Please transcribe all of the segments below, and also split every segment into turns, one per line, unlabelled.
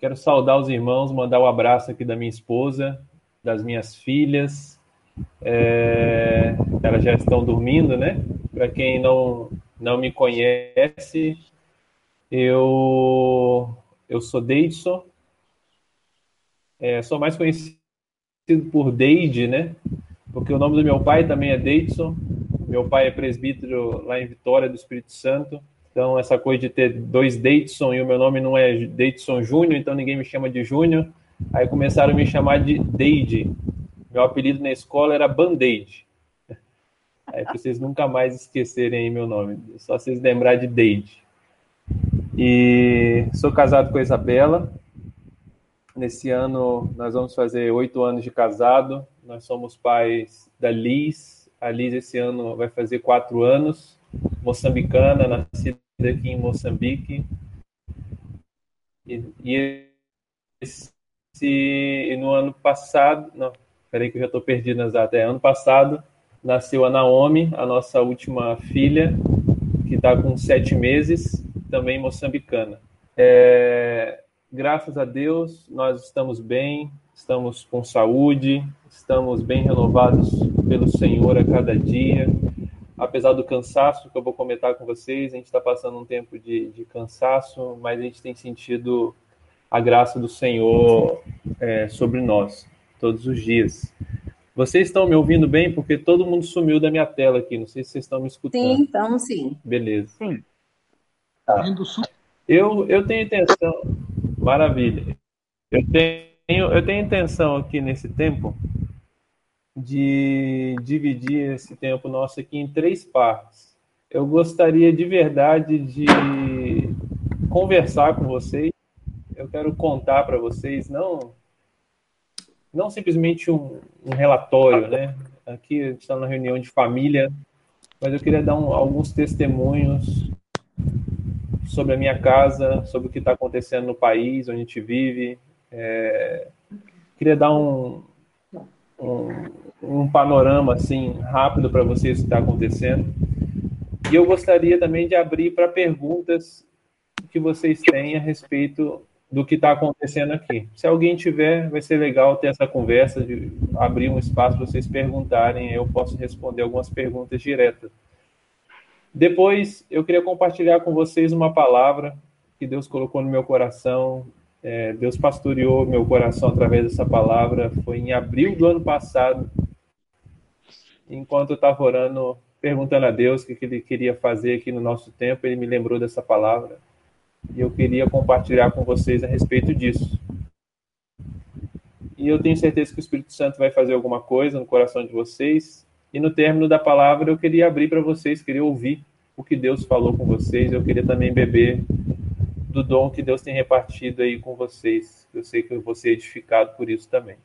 Quero saudar os irmãos, mandar o um abraço aqui da minha esposa, das minhas filhas. É, elas já estão dormindo, né? Para quem não, não me conhece, eu, eu sou Deidson. É, sou mais conhecido por Deide, né? Porque o nome do meu pai também é Deidson. Meu pai é presbítero lá em Vitória do Espírito Santo. Então, essa coisa de ter dois Deidson e o meu nome não é Deidson Júnior, então ninguém me chama de Júnior. Aí começaram a me chamar de Deide. Meu apelido na escola era Band-Aid. É para vocês nunca mais esquecerem aí meu nome. Só vocês lembrar de Deide. E sou casado com a Isabela. Nesse ano nós vamos fazer oito anos de casado. Nós somos pais da Liz. A Liz esse ano vai fazer quatro anos. Moçambicana, nascida aqui em Moçambique. E, e esse, no ano passado, não, peraí que eu já estou perdido nas datas. É, ano passado nasceu a Naomi, a nossa última filha, que está com sete meses, também moçambicana. É, graças a Deus, nós estamos bem, estamos com saúde, estamos bem renovados pelo Senhor a cada dia. Apesar do cansaço que eu vou comentar com vocês, a gente está passando um tempo de, de, cansaço, mas a gente tem sentido a graça do Senhor é, sobre nós todos os dias. Vocês estão me ouvindo bem? Porque todo mundo sumiu da minha tela aqui. Não sei se vocês estão me escutando.
Sim, estamos sim.
Beleza. Sim. Tá. Eu, eu tenho intenção. Maravilha. Eu tenho, eu tenho intenção aqui nesse tempo de dividir esse tempo nosso aqui em três partes. Eu gostaria de verdade de conversar com vocês. Eu quero contar para vocês, não não simplesmente um, um, relatório, né? Aqui está numa reunião de família, mas eu queria dar um, alguns testemunhos sobre a minha casa, sobre o que está acontecendo no país onde a gente vive. É, queria dar um, um, um panorama assim rápido para vocês que está acontecendo. E eu gostaria também de abrir para perguntas que vocês têm a respeito do que está acontecendo aqui. Se alguém tiver, vai ser legal ter essa conversa, de abrir um espaço para vocês perguntarem, eu posso responder algumas perguntas diretas. Depois, eu queria compartilhar com vocês uma palavra que Deus colocou no meu coração. É, Deus pastoreou meu coração através dessa palavra. Foi em abril do ano passado, enquanto eu estava orando, perguntando a Deus o que Ele queria fazer aqui no nosso tempo, Ele me lembrou dessa palavra e eu queria compartilhar com vocês a respeito disso. E eu tenho certeza que o Espírito Santo vai fazer alguma coisa no coração de vocês. E no término da palavra, eu queria abrir para vocês, queria ouvir o que Deus falou com vocês. Eu queria também beber do dom que Deus tem repartido aí com vocês. Eu sei que eu vou ser edificado por isso também.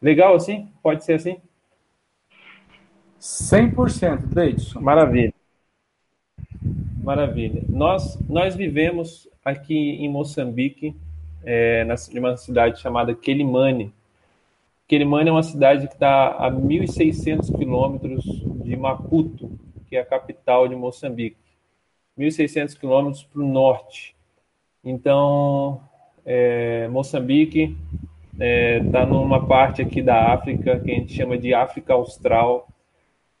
Legal assim? Pode ser assim?
100%, Deidson.
Maravilha. Maravilha. Nós, nós vivemos aqui em Moçambique, é, na, uma cidade chamada Quelimane. Quelimane é uma cidade que está a 1.600 quilômetros de Maputo, que é a capital de Moçambique. 1.600 quilômetros para o norte. Então, é, Moçambique está é, tá numa parte aqui da África que a gente chama de África Austral.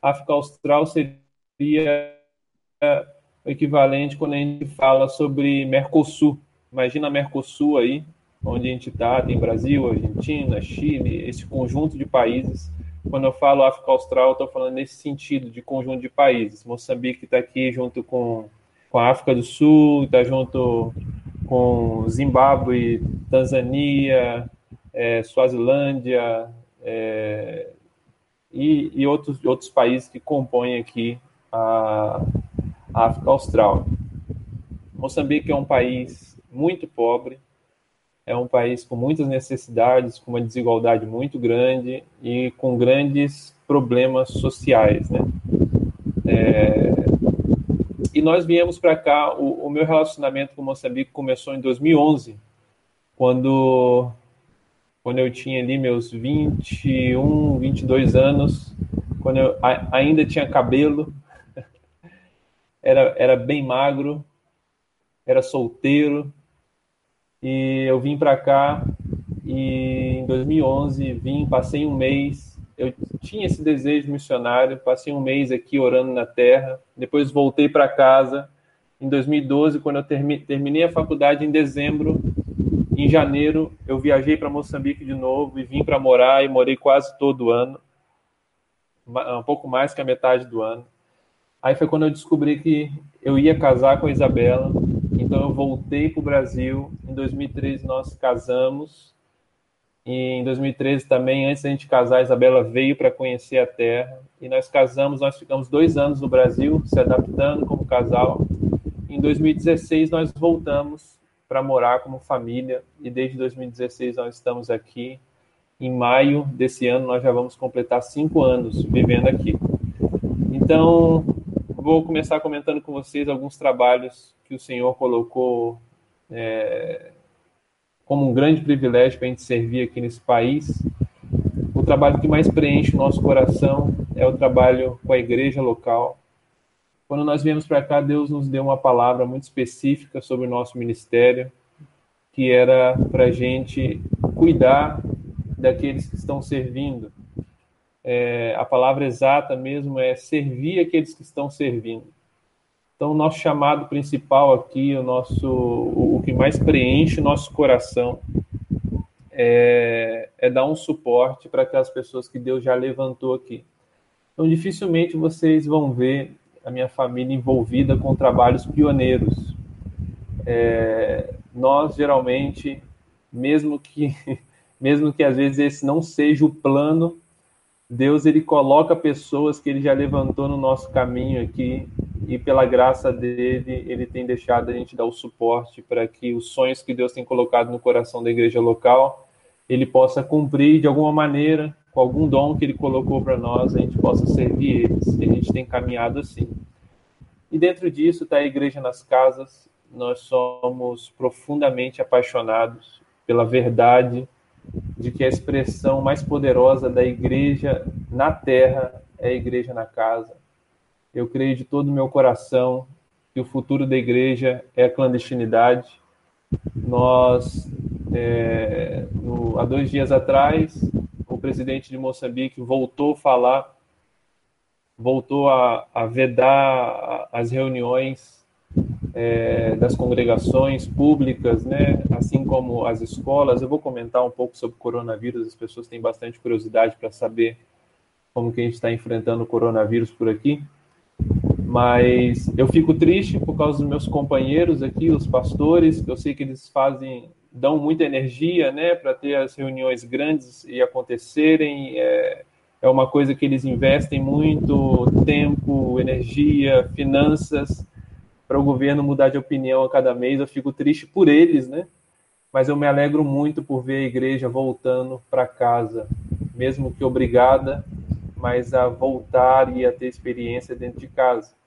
África Austral seria o equivalente quando a gente fala sobre Mercosul. Imagina Mercosul aí, onde a gente está, tem Brasil, Argentina, Chile, esse conjunto de países. Quando eu falo África Austral, estou falando nesse sentido de conjunto de países. Moçambique está aqui junto com, com a África do Sul, está junto com Zimbábue, Tanzânia, é, Suazilândia é, e, e outros, outros países que compõem aqui a, África Austral. Moçambique é um país muito pobre, é um país com muitas necessidades, com uma desigualdade muito grande e com grandes problemas sociais, né? É... E nós viemos para cá, o, o, meu relacionamento com Moçambique começou em 2011, quando, quando eu tinha ali meus 21, 22 anos, quando eu a, ainda tinha cabelo, era, era bem magro, era solteiro, E eu vim para cá e em 2011 vim, passei um mês. Eu tinha esse desejo missionário, passei um mês aqui orando na terra. Depois voltei para casa. Em 2012, quando eu terminei a faculdade em dezembro, em janeiro eu viajei para Moçambique de novo e vim para morar e morei quase todo ano, um pouco mais que a metade do ano. Aí foi quando eu descobri que eu ia casar com a Isabela. Então eu voltei para o Brasil. Em 2013 nós casamos. E em 2013 também, antes da gente casar, a Isabela veio para conhecer a terra. E nós casamos, nós ficamos dois anos no Brasil, se adaptando como casal. Em 2016 nós voltamos para morar como família. E desde 2016 nós estamos aqui. Em maio desse ano nós já vamos completar cinco anos vivendo aqui. Então, vou começar comentando com vocês alguns trabalhos que o Senhor colocou é, como um grande privilégio para a gente servir aqui nesse país. O trabalho que mais preenche o nosso coração é o trabalho com a igreja local. Quando nós viemos para cá, Deus nos deu uma palavra muito específica sobre o nosso ministério, que era para a gente cuidar daqueles que estão servindo, é, a palavra exata mesmo é servir aqueles que estão servindo. Então, o nosso chamado principal aqui, o nosso, o, que mais preenche o nosso coração, é, é dar um suporte para aquelas pessoas que Deus já levantou aqui. Então, dificilmente vocês vão ver a minha família envolvida com trabalhos pioneiros. É, nós geralmente, mesmo que, mesmo que às vezes esse não seja o plano Deus ele coloca pessoas que ele já levantou no nosso caminho aqui e pela graça dele ele tem deixado a gente dar o suporte para que os sonhos que Deus tem colocado no coração da igreja local ele possa cumprir de alguma maneira com algum dom que ele colocou para nós a gente possa servir eles. E a gente tem caminhado assim. E dentro disso está a igreja nas casas. Nós somos profundamente apaixonados pela verdade de que a expressão mais poderosa da igreja na terra é a igreja na casa. Eu creio de todo o meu coração que o futuro da igreja é a clandestinidade. Nós, é, no, há dois dias atrás, o presidente de Moçambique voltou a falar, voltou a, a vedar as reuniões é, das congregações públicas, né, assim como as escolas. Eu vou comentar um pouco sobre o coronavírus, as pessoas têm bastante curiosidade para saber como que a gente está enfrentando o coronavírus por aqui. Mas eu fico triste por causa dos meus companheiros aqui, os pastores, que eu sei que eles fazem, dão muita energia, né, para ter as reuniões grandes e acontecerem. É, é uma coisa que eles investem muito tempo, energia, finanças para o governo mudar de opinião a cada mês. Eu fico triste por eles, né? Mas eu me alegro muito por ver a igreja voltando para casa, mesmo que obrigada, mas a voltar e a ter experiência dentro de casa.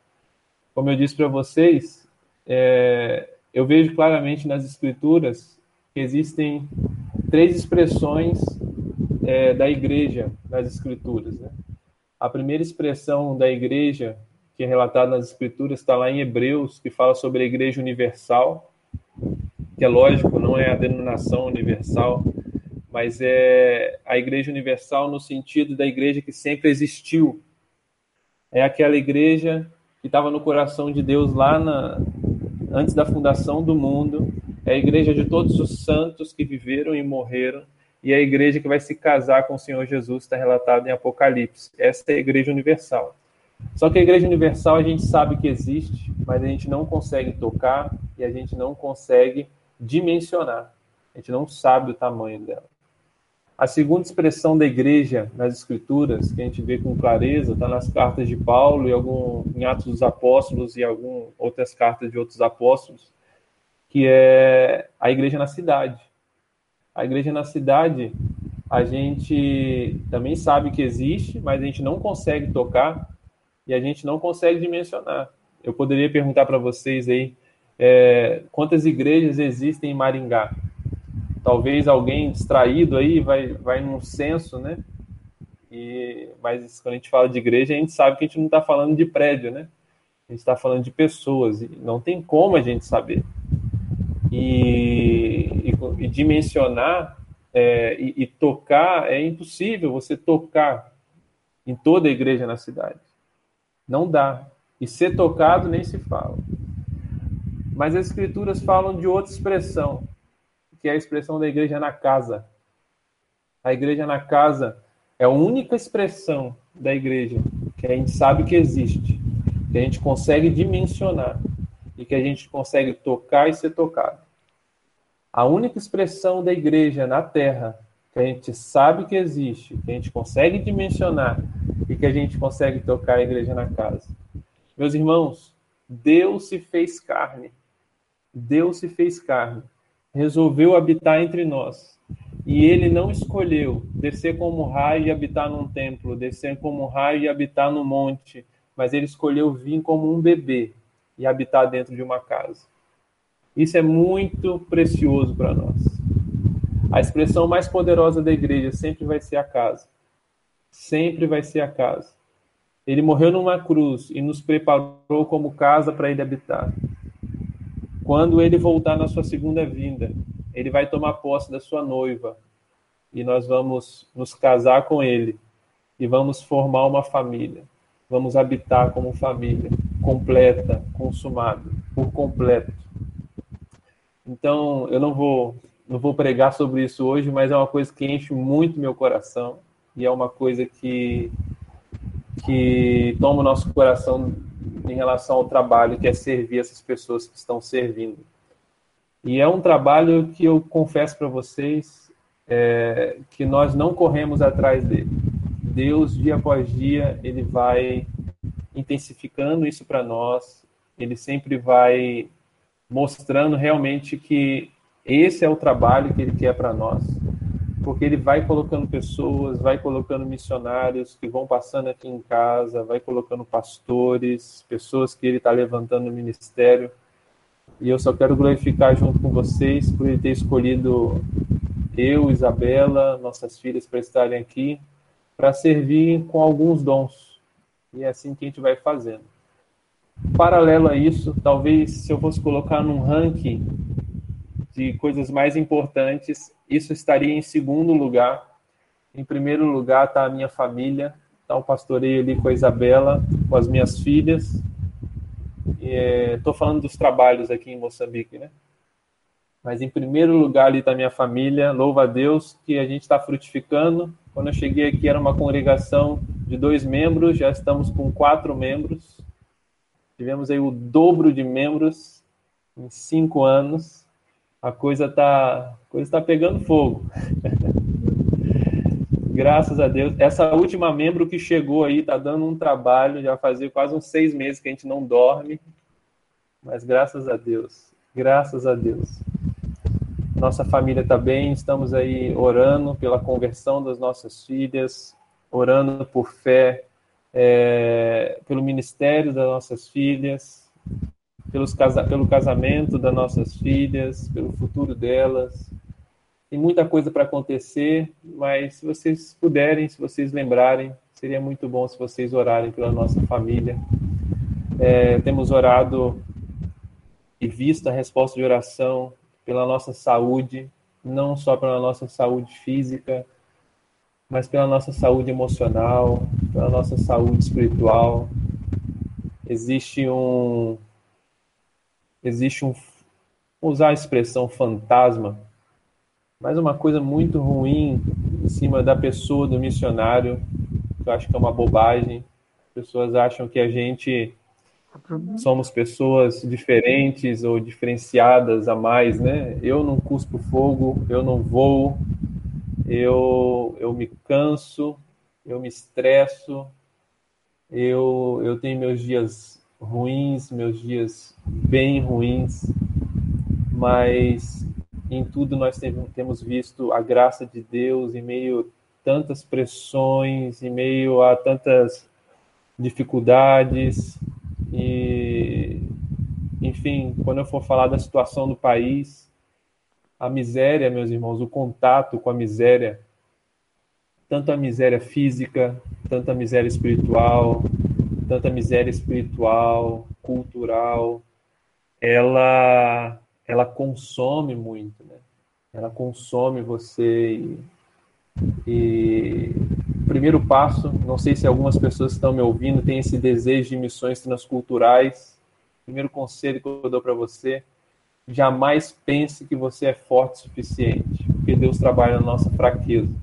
Como eu disse para vocês, é, eu vejo claramente nas escrituras que existem três expressões é, da igreja nas escrituras. Né? A primeira expressão da igreja que é relatado nas Escrituras, está lá em Hebreus, que fala sobre a Igreja Universal, que é lógico, não é a denominação universal, mas é a Igreja Universal no sentido da igreja que sempre existiu. É aquela igreja que estava no coração de Deus lá na, antes da fundação do mundo. É a igreja de todos os santos que viveram e morreram. E é a igreja que vai se casar com o Senhor Jesus, está relatado em Apocalipse. Essa é a igreja universal. Só que a Igreja Universal a gente sabe que existe, mas a gente não consegue tocar e a gente não consegue dimensionar. A gente não sabe o tamanho dela. A segunda expressão da igreja nas Escrituras, que a gente vê com clareza, está nas cartas de Paulo e algum, em Atos dos Apóstolos e algumas outras cartas de outros apóstolos, que é a igreja na cidade. A igreja na cidade, a gente também sabe que existe, mas a gente não consegue tocar e a gente não consegue dimensionar. Eu poderia perguntar para vocês aí é, quantas igrejas existem em Maringá. Talvez alguém distraído aí vai, vai num censo, né? E, mas quando a gente fala de igreja, a gente sabe que a gente não está falando de prédio, né? A gente está falando de pessoas e não tem como a gente saber. E, e e dimensionar é, e, e tocar, é impossível você tocar em toda a igreja na cidade. Não dá. E ser tocado nem se fala. Mas as escrituras falam de outra expressão, que é a expressão da igreja na casa. A igreja na casa é a única expressão da igreja que a gente sabe que existe, que a gente consegue dimensionar e que a gente consegue tocar e ser tocado. A única expressão da igreja na terra que a gente sabe que existe, que a gente consegue dimensionar e que a gente consegue tocar a igreja na casa. Meus irmãos, Deus se fez carne. Deus se fez carne. Resolveu habitar entre nós. E ele não escolheu descer como raio e habitar num templo, descer como raio e habitar no monte, mas ele escolheu vir como um bebê e habitar dentro de uma casa. Isso é muito precioso para nós. A expressão mais poderosa da igreja sempre vai ser a casa. Sempre vai ser a casa. Ele morreu numa cruz e nos preparou como casa para ele habitar. Quando ele voltar na sua segunda vinda, ele vai tomar posse da sua noiva e nós vamos nos casar com ele e vamos formar uma família. Vamos habitar como família, completa, consumada, por completo. Então, eu não vou não vou pregar sobre isso hoje, mas é uma coisa que enche muito meu coração e é uma coisa que que toma o nosso coração em relação ao trabalho que é servir essas pessoas que estão servindo. E é um trabalho que eu confesso para vocês é, que nós não corremos atrás dele. Deus, dia após dia, ele vai intensificando isso para nós, ele sempre vai mostrando realmente que esse é o trabalho que ele quer para nós, porque ele vai colocando pessoas, vai colocando missionários que vão passando aqui em casa, vai colocando pastores, pessoas que ele está levantando no ministério. E eu só quero glorificar junto com vocês por ele ter escolhido eu, Isabela, nossas filhas para estarem aqui, para servir com alguns dons. E é assim que a gente vai fazendo. Paralelo a isso, talvez se eu fosse colocar num ranking de coisas mais importantes, isso estaria em segundo lugar. Em primeiro lugar está a minha família, está o pastoreio ali com a Isabela, com as minhas filhas. Estou é, falando dos trabalhos aqui em Moçambique, né? Mas em primeiro lugar ali está a minha família. Louva a Deus que a gente está frutificando. Quando eu cheguei aqui era uma congregação de dois membros, já estamos com quatro membros. Tivemos aí o dobro de membros em cinco anos a coisa tá, coisa tá pegando fogo. Graças a Deus. Essa última membro que chegou aí tá dando um trabalho, já fazia quase uns seis meses que a gente não dorme. Mas graças a Deus, graças a Deus. Nossa família está bem, estamos aí orando pela conversão das nossas filhas, orando por fé, é, pelo ministério das nossas filhas, pelos pelo casamento das nossas filhas, pelo futuro delas. Tem muita coisa para acontecer, mas se vocês puderem, se vocês lembrarem, seria muito bom se vocês orarem pela nossa família. É, temos orado e visto a resposta de oração pela nossa saúde, não só pela nossa saúde física, mas pela nossa saúde emocional, pela nossa saúde espiritual. Existe um, existe um, usar a expressão fantasma, mas uma coisa muito ruim em cima da pessoa, do missionário, que eu acho que é uma bobagem. As pessoas acham que a gente somos pessoas diferentes ou diferenciadas a mais, né? Eu não cuspo fogo, eu não vou, eu, eu me canso, eu me estresso, eu, eu tenho meus dias ruins, meus dias bem ruins, mas em tudo nós temos visto a graça de Deus em meio a tantas pressões, em meio a tantas dificuldades e enfim, quando eu for falar da situação do país, a miséria, meus irmãos, o contato com a miséria, tanto a miséria física, tanto a miséria espiritual, tanta miséria espiritual, cultural, ela ela consome muito, né? ela consome você e, e primeiro passo, não sei se algumas pessoas estão me ouvindo, têm esse desejo de missões transculturais. Primeiro conselho que eu dou para você, jamais pense que você é forte o suficiente, porque Deus trabalha na nossa fraqueza.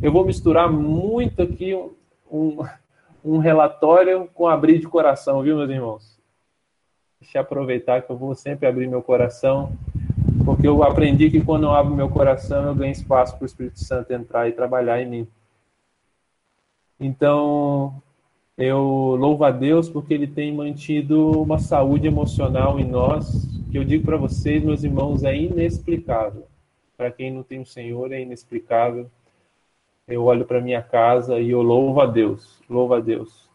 Eu vou misturar muito aqui um, um, um relatório com abrir de coração, viu, meus irmãos? Deixa eu aproveitar que eu vou sempre abrir meu coração, porque eu aprendi que quando eu abro meu coração, eu ganho espaço para o Espírito Santo entrar e trabalhar em mim. Então, eu louvo a Deus porque Ele tem mantido uma saúde emocional em nós, que eu digo para vocês, meus irmãos, é inexplicável. Para quem não tem o Senhor, é inexplicável. Eu olho para minha casa e eu louvo a Deus, louvo a Deus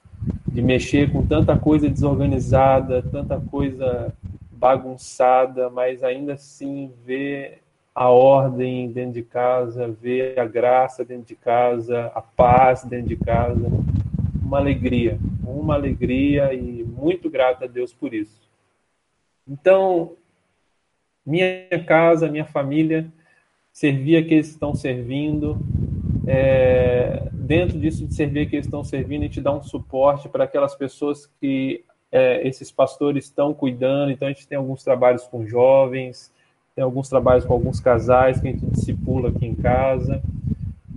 de mexer com tanta coisa desorganizada, tanta coisa bagunçada, mas ainda assim ver a ordem dentro de casa, ver a graça dentro de casa, a paz dentro de casa, uma alegria, uma alegria e muito grata a Deus por isso. Então, minha casa, minha família, servir aqueles que estão servindo, é, dentro disso de servir que eles estão servindo, a gente dá um suporte para aquelas pessoas que é, esses pastores estão cuidando. Então, a gente tem alguns trabalhos com jovens, tem alguns trabalhos com alguns casais que a gente discipula aqui em casa.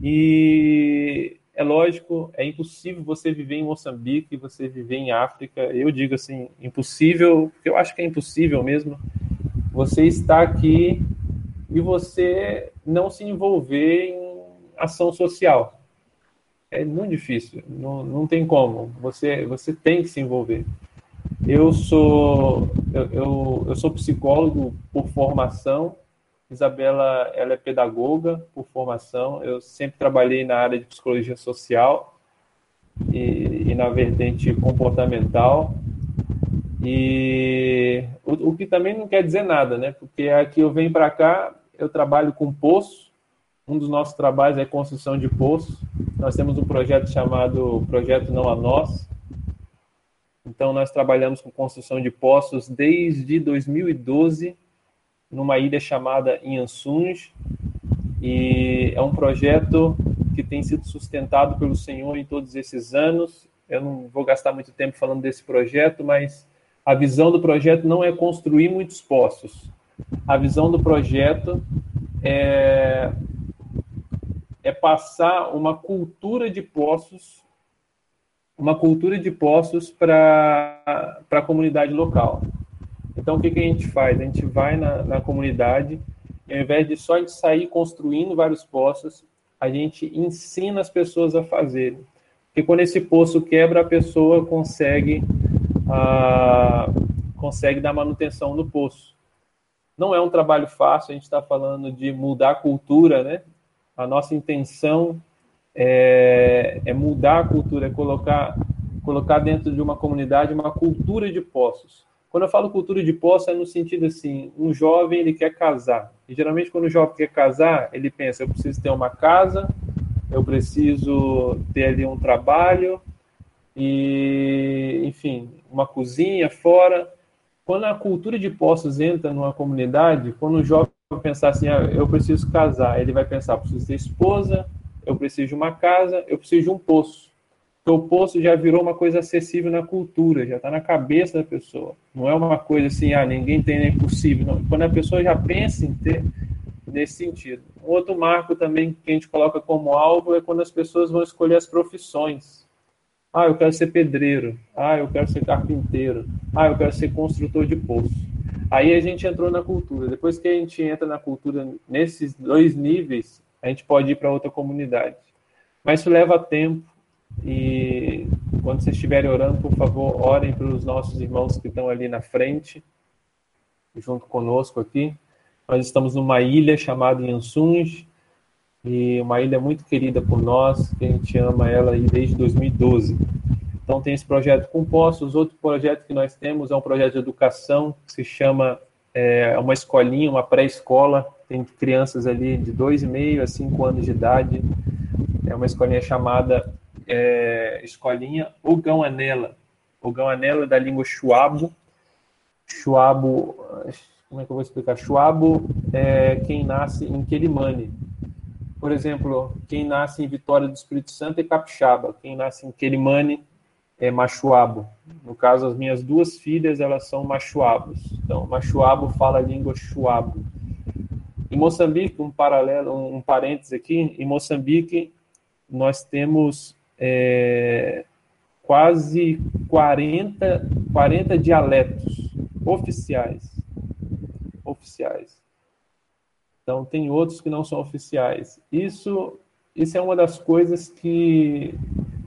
E é lógico, é impossível você viver em Moçambique, você viver em África. Eu digo assim, impossível, porque eu acho que é impossível mesmo. Você está aqui e você não se envolver em ação social é muito difícil, não, não tem como. Você, você tem que se envolver. Eu sou, eu, eu, eu sou psicólogo por formação. Isabela, ela é pedagoga por formação. Eu sempre trabalhei na área de psicologia social e, e na vertente comportamental. E o, o, que também não quer dizer nada, né? Porque aqui eu venho para cá, eu trabalho com poço, um dos nossos trabalhos é construção de poços. Nós temos um projeto chamado Projeto Não a Nós. Então, nós trabalhamos com construção de poços desde 2012, numa ilha chamada Inhansuns. E é um projeto que tem sido sustentado pelo Senhor em todos esses anos. Eu não vou gastar muito tempo falando desse projeto, mas a visão do projeto não é construir muitos poços. A visão do projeto é é passar uma cultura de poços, uma cultura de poços para a comunidade local. Então, o que, que a gente faz? A gente vai na, na comunidade e, ao invés de só gente sair construindo vários poços, a gente ensina as pessoas a fazerem. Porque quando esse poço quebra, a pessoa consegue, ah, consegue dar manutenção no poço. Não é um trabalho fácil, a gente está falando de mudar a cultura, né? A nossa intenção é, é mudar a cultura, é colocar, colocar dentro de uma comunidade uma cultura de poços. Quando eu falo cultura de poços, é no sentido assim, um jovem ele quer casar. E geralmente quando o jovem quer casar, ele pensa, eu preciso ter uma casa, eu preciso ter ali um trabalho e, enfim, uma cozinha fora. Quando a cultura de poços entra numa comunidade, quando o jovem pensar assim, ah, eu preciso casar, ele vai pensar, preciso ter esposa, eu preciso de uma casa, eu preciso de um poço. O poço já virou uma coisa acessível na cultura, já está na cabeça da pessoa. Não é uma coisa assim, ah, ninguém tem, é impossível. Não. Quando a pessoa já pensa em ter, nesse sentido. Outro marco também que a gente coloca como alvo é quando as pessoas vão escolher as profissões. Ah, eu quero ser pedreiro. Ah, eu quero ser carpinteiro. Ah, eu quero ser construtor de poço. Aí a gente entrou na cultura. Depois que a gente entra na cultura nesses dois níveis, a gente pode ir para outra comunidade. Mas isso leva tempo e quando vocês estiverem orando, por favor, orem pelos nossos irmãos que estão ali na frente, junto conosco aqui. Nós estamos numa ilha chamada Yansuns, e uma ilha muito querida por nós, que a gente ama ela desde 2012. Então tem esse projeto com postos. Outro projeto que nós temos é um projeto de educação que se chama é, uma escolinha, uma pré-escola. Tem crianças ali de dois e meio a cinco anos de idade. É uma escolinha chamada é, Escolinha Ogão Anela. Ogão Anela da língua Chuabo. Chuabo, como é que eu vou explicar? Chuabo é quem nasce em Quelimane. Por exemplo, quem nasce em Vitória do Espírito Santo é capixaba. Quem nasce em Quelimane é machuabo. No caso, as minhas duas filhas, elas são machuabos. Então, machuabo fala a língua chuabo. Em Moçambique, um paralelo, um parênteses aqui, em Moçambique nós temos é, quase 40, 40 dialetos oficiais. Oficiais. Então, tem outros que não são oficiais. Isso, isso é uma das coisas que,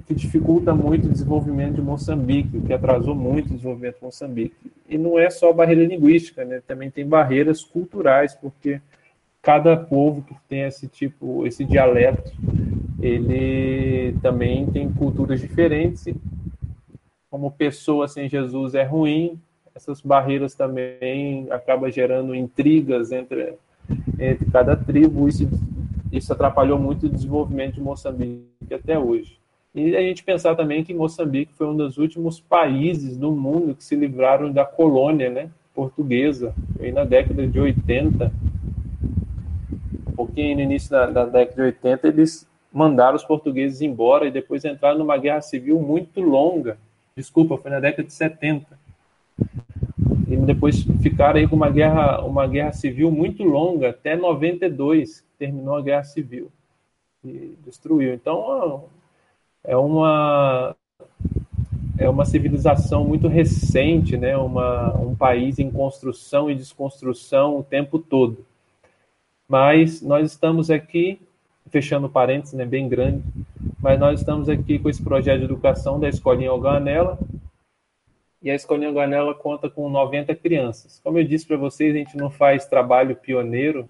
que dificulta muito o desenvolvimento de Moçambique, o que atrasou muito o desenvolvimento de Moçambique. E não é só barreira linguística, né? também tem barreiras culturais, porque cada povo que tem esse tipo, esse dialeto, ele também tem culturas diferentes. Como pessoa sem Jesus é ruim, essas barreiras também acabam gerando intrigas entre entre cada tribo. Isso, isso atrapalhou muito o desenvolvimento de Moçambique até hoje. E a gente pensar também que Moçambique foi um dos últimos países do mundo que se livraram da colônia né, portuguesa. Foi na década de 80, um pouquinho no início da, da década de 80, eles mandaram os portugueses embora e depois entraram numa guerra civil muito longa. Desculpa, foi na década de 70 e depois ficaram aí com uma guerra, uma guerra civil muito longa, até 92, terminou a guerra civil e destruiu. Então, é uma é uma civilização muito recente, né? Uma, um país em construção e desconstrução o tempo todo. Mas nós estamos aqui, fechando parênteses, né, bem grande, mas nós estamos aqui com esse projeto de educação da Escolinha Alganela, e a Escolinha Guanela conta com 90 crianças. Como eu disse para vocês, a gente não faz trabalho pioneiro,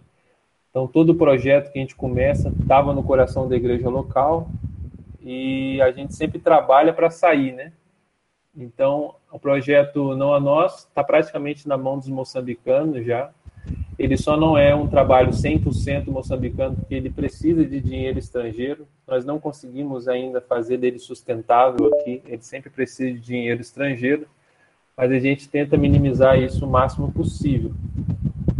então todo o projeto que a gente começa estava no coração da igreja local e a gente sempre trabalha para sair, né? Então, o projeto Não a Nós está praticamente na mão dos moçambicanos já. Ele só não é um trabalho 100% moçambicano, porque ele precisa de dinheiro estrangeiro. Nós não conseguimos ainda fazer dele sustentável aqui, ele sempre precisa de dinheiro estrangeiro mas a gente tenta minimizar isso o máximo possível.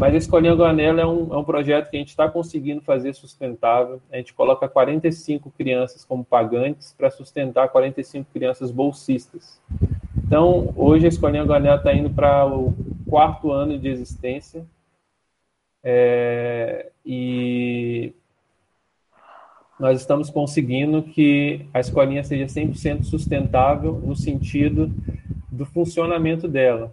Mas a Escolinha Guanela é um, é um projeto que a gente está conseguindo fazer sustentável. A gente coloca 45 crianças como pagantes para sustentar 45 crianças bolsistas. Então, hoje a Escolinha Guanela está indo para o quarto ano de existência. É, e nós estamos conseguindo que a escolinha seja 100% sustentável no sentido do funcionamento dela.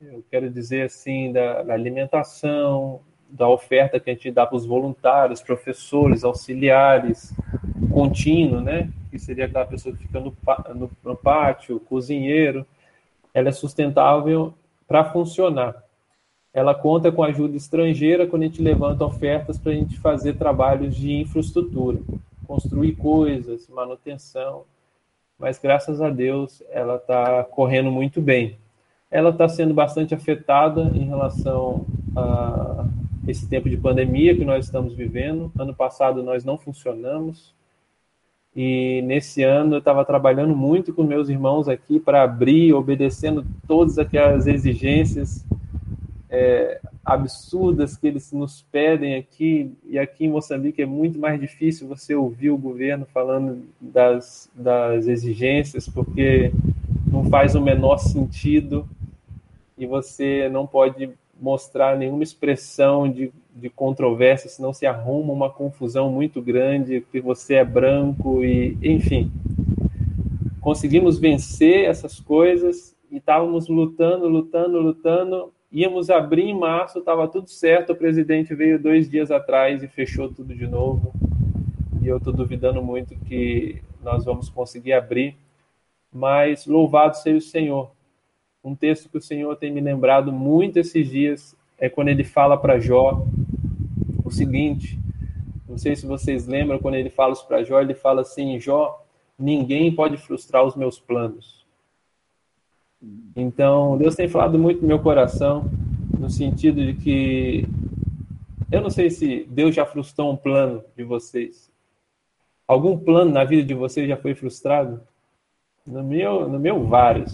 Eu quero dizer assim, da, da alimentação, da oferta que a gente dá para os voluntários, professores, auxiliares, contínuo, né? Que seria aquela pessoa que fica no, no, no pátio, cozinheiro. Ela é sustentável para funcionar. Ela conta com ajuda estrangeira quando a gente levanta ofertas para a gente fazer trabalhos de infraestrutura, construir coisas, manutenção mas graças a Deus ela está correndo muito bem. Ela está sendo bastante afetada em relação a esse tempo de pandemia que nós estamos vivendo. Ano passado nós não funcionamos e nesse ano eu estava trabalhando muito com meus irmãos aqui para abrir, obedecendo todas aquelas exigências é, absurdas que eles nos pedem aqui, e aqui em Moçambique é muito mais difícil você ouvir o governo falando das, das exigências, porque não faz o menor sentido e você não pode mostrar nenhuma expressão de, de controvérsia, senão se arruma uma confusão muito grande, porque você é branco e, enfim. Conseguimos vencer essas coisas e estávamos lutando, lutando, lutando, Íamos abrir em março, estava tudo certo. O presidente veio dois dias atrás e fechou tudo de novo. E eu estou duvidando muito que nós vamos conseguir abrir. Mas louvado seja o Senhor. Um texto que o Senhor tem me lembrado muito esses dias é quando ele fala para Jó o seguinte. Não sei se vocês lembram quando ele fala isso para Jó. Ele fala assim: Jó, ninguém pode frustrar os meus planos então, Deus tem falado muito no meu coração, no sentido de que eu não sei se Deus já frustrou um plano de vocês. Algum plano na vida de vocês já foi frustrado? No meu, no meu vários.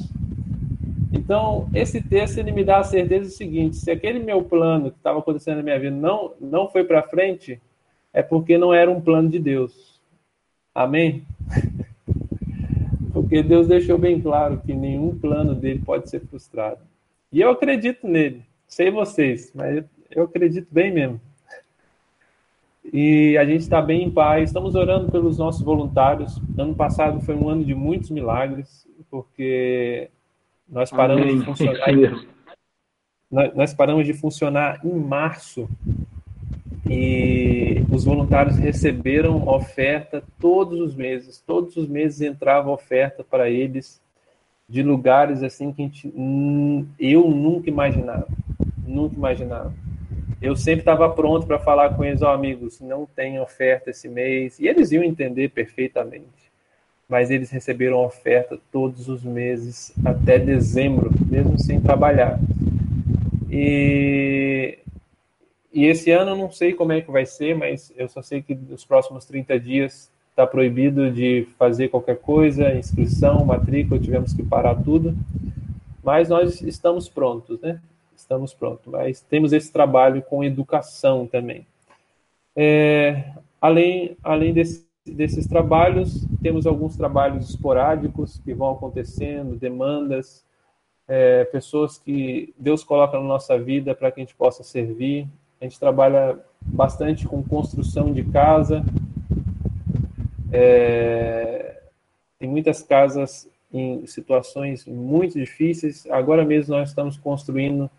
Então, esse texto ele me dá a certeza do seguinte: se aquele meu plano que estava acontecendo na minha vida não, não foi para frente, é porque não era um plano de Deus. Amém? Porque Deus deixou bem claro que nenhum plano dele pode ser frustrado. E eu acredito nele. Sei vocês, mas eu acredito bem mesmo. E a gente está bem em paz. Estamos orando pelos nossos voluntários. Ano passado foi um ano de muitos milagres, porque nós paramos Amém. de funcionar. Em, nós paramos de funcionar em março e os voluntários receberam oferta todos os meses. Todos os meses entrava oferta para eles de lugares assim que gente, eu nunca imaginava, nunca imaginava. Eu sempre estava pronto para falar com eles, ó oh, amigos, não tem oferta esse mês, e eles iam entender perfeitamente. Mas eles receberam oferta todos os meses até dezembro, mesmo sem trabalhar. E e esse ano eu não sei como é que vai ser, mas eu só sei que nos próximos 30 dias está proibido de fazer qualquer coisa, inscrição, matrícula, tivemos que parar tudo. Mas nós estamos prontos, né? Estamos prontos. Mas temos esse trabalho com educação também. É, além além desse, desses trabalhos, temos alguns trabalhos esporádicos que vão acontecendo, demandas, é, pessoas que Deus coloca na nossa vida para que a gente possa servir. A gente trabalha bastante com construção de casa. É, tem muitas casas em situações muito difíceis. Agora mesmo nós estamos construindo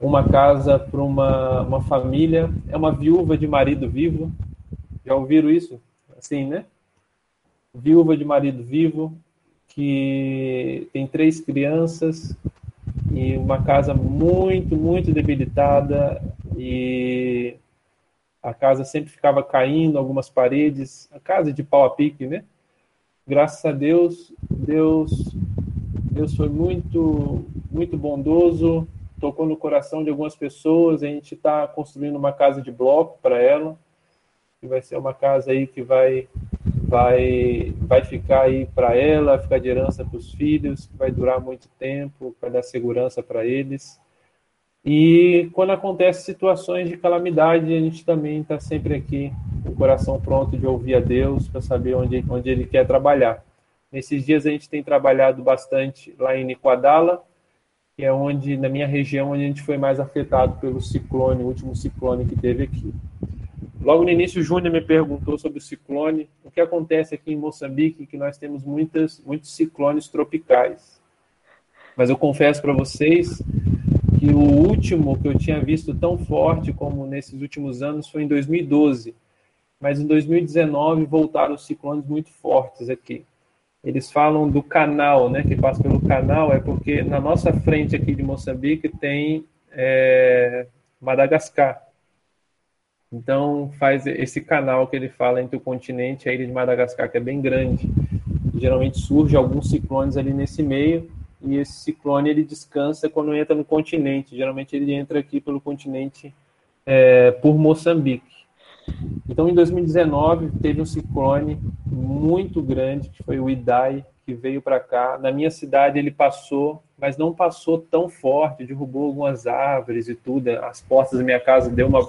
uma casa para uma, uma família. É uma viúva de marido vivo. Já ouviram isso? Assim, né? Viúva de marido vivo, que tem três crianças e uma casa muito, muito debilitada e a casa sempre ficava caindo, algumas paredes, a casa de pau a pique, né? Graças a Deus, Deus, Deus foi muito, muito bondoso, tocou no coração de algumas pessoas. A gente está construindo uma casa de bloco para ela, que vai ser uma casa aí que vai, vai, vai ficar aí para ela, ficar de herança para os filhos, que vai durar muito tempo, vai dar segurança para eles. E quando acontece situações de calamidade, a gente também está sempre aqui, o coração pronto de ouvir a Deus, para saber onde, onde Ele quer trabalhar. Nesses dias a gente tem trabalhado bastante lá em Niquadala, que é onde, na minha região, onde a gente foi mais afetado pelo ciclone, o último ciclone que teve aqui. Logo no início, o Júnior me perguntou sobre o ciclone. O que acontece aqui em Moçambique, que nós temos muitas, muitos ciclones tropicais. Mas eu confesso para vocês que o último que eu tinha visto tão forte como nesses últimos anos foi em 2012. Mas em 2019 voltaram os ciclones muito fortes aqui. Eles falam do canal, né, que passa pelo canal, é porque na nossa frente aqui de Moçambique tem é, Madagascar. Então faz esse canal que ele fala entre o continente e a ilha de Madagascar, que é bem grande. Geralmente surge alguns ciclones ali nesse meio e esse ciclone ele descansa quando entra no continente. Geralmente ele entra aqui pelo continente é, por Moçambique. Então, em 2019 teve um ciclone muito grande que foi o Idai que veio para cá. Na minha cidade ele passou, mas não passou tão forte. Derrubou algumas árvores e tudo. As portas da minha casa deu uma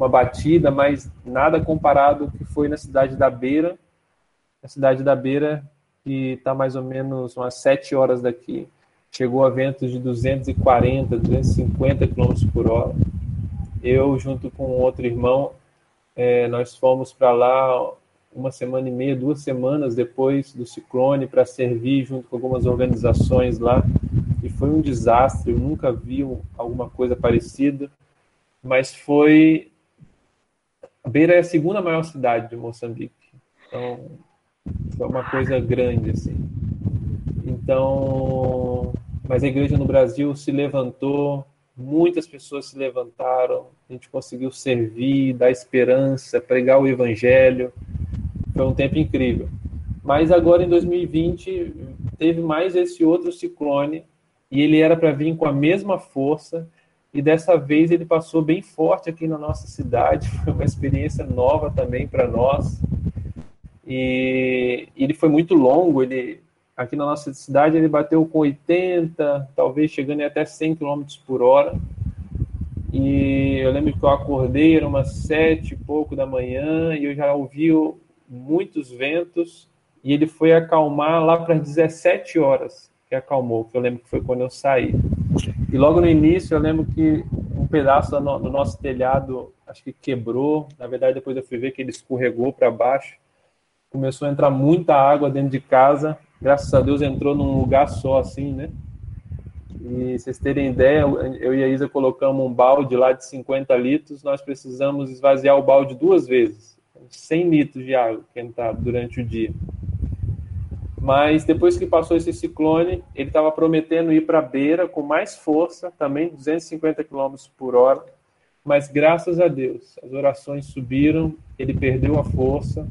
uma batida, mas nada comparado ao que foi na cidade da Beira. A cidade da Beira que está mais ou menos umas 7 horas daqui. Chegou a ventos de 240, 250 km por hora. Eu, junto com outro irmão, é, nós fomos para lá uma semana e meia, duas semanas depois do ciclone para servir junto com algumas organizações lá. E foi um desastre, eu nunca vi alguma coisa parecida, mas foi. Beira é a segunda maior cidade de Moçambique. Então, foi uma coisa grande, assim. Então, mas a igreja no Brasil se levantou, muitas pessoas se levantaram, a gente conseguiu servir, dar esperança, pregar o evangelho. Foi um tempo incrível. Mas agora em 2020 teve mais esse outro ciclone e ele era para vir com a mesma força e dessa vez ele passou bem forte aqui na nossa cidade. Foi uma experiência nova também para nós. E ele foi muito longo, ele aqui na nossa cidade ele bateu com 80, talvez chegando até 100 km por hora. E eu lembro que eu acordei, era umas sete e pouco da manhã, e eu já ouvi muitos ventos, e ele foi acalmar lá para as 17 horas, que acalmou, que eu lembro que foi quando eu saí. E logo no início, eu lembro que um pedaço do nosso telhado, acho que quebrou, na verdade depois eu fui ver que ele escorregou para baixo, começou a entrar muita água dentro de casa, graças a Deus entrou num lugar só assim, né? E vocês terem ideia, eu e a Isa colocamos um balde lá de 50 litros, nós precisamos esvaziar o balde duas vezes. 100 litros de água que entrava durante o dia. Mas depois que passou esse ciclone, ele estava prometendo ir para a beira com mais força, também 250 km por hora. Mas graças a Deus, as orações subiram, ele perdeu a força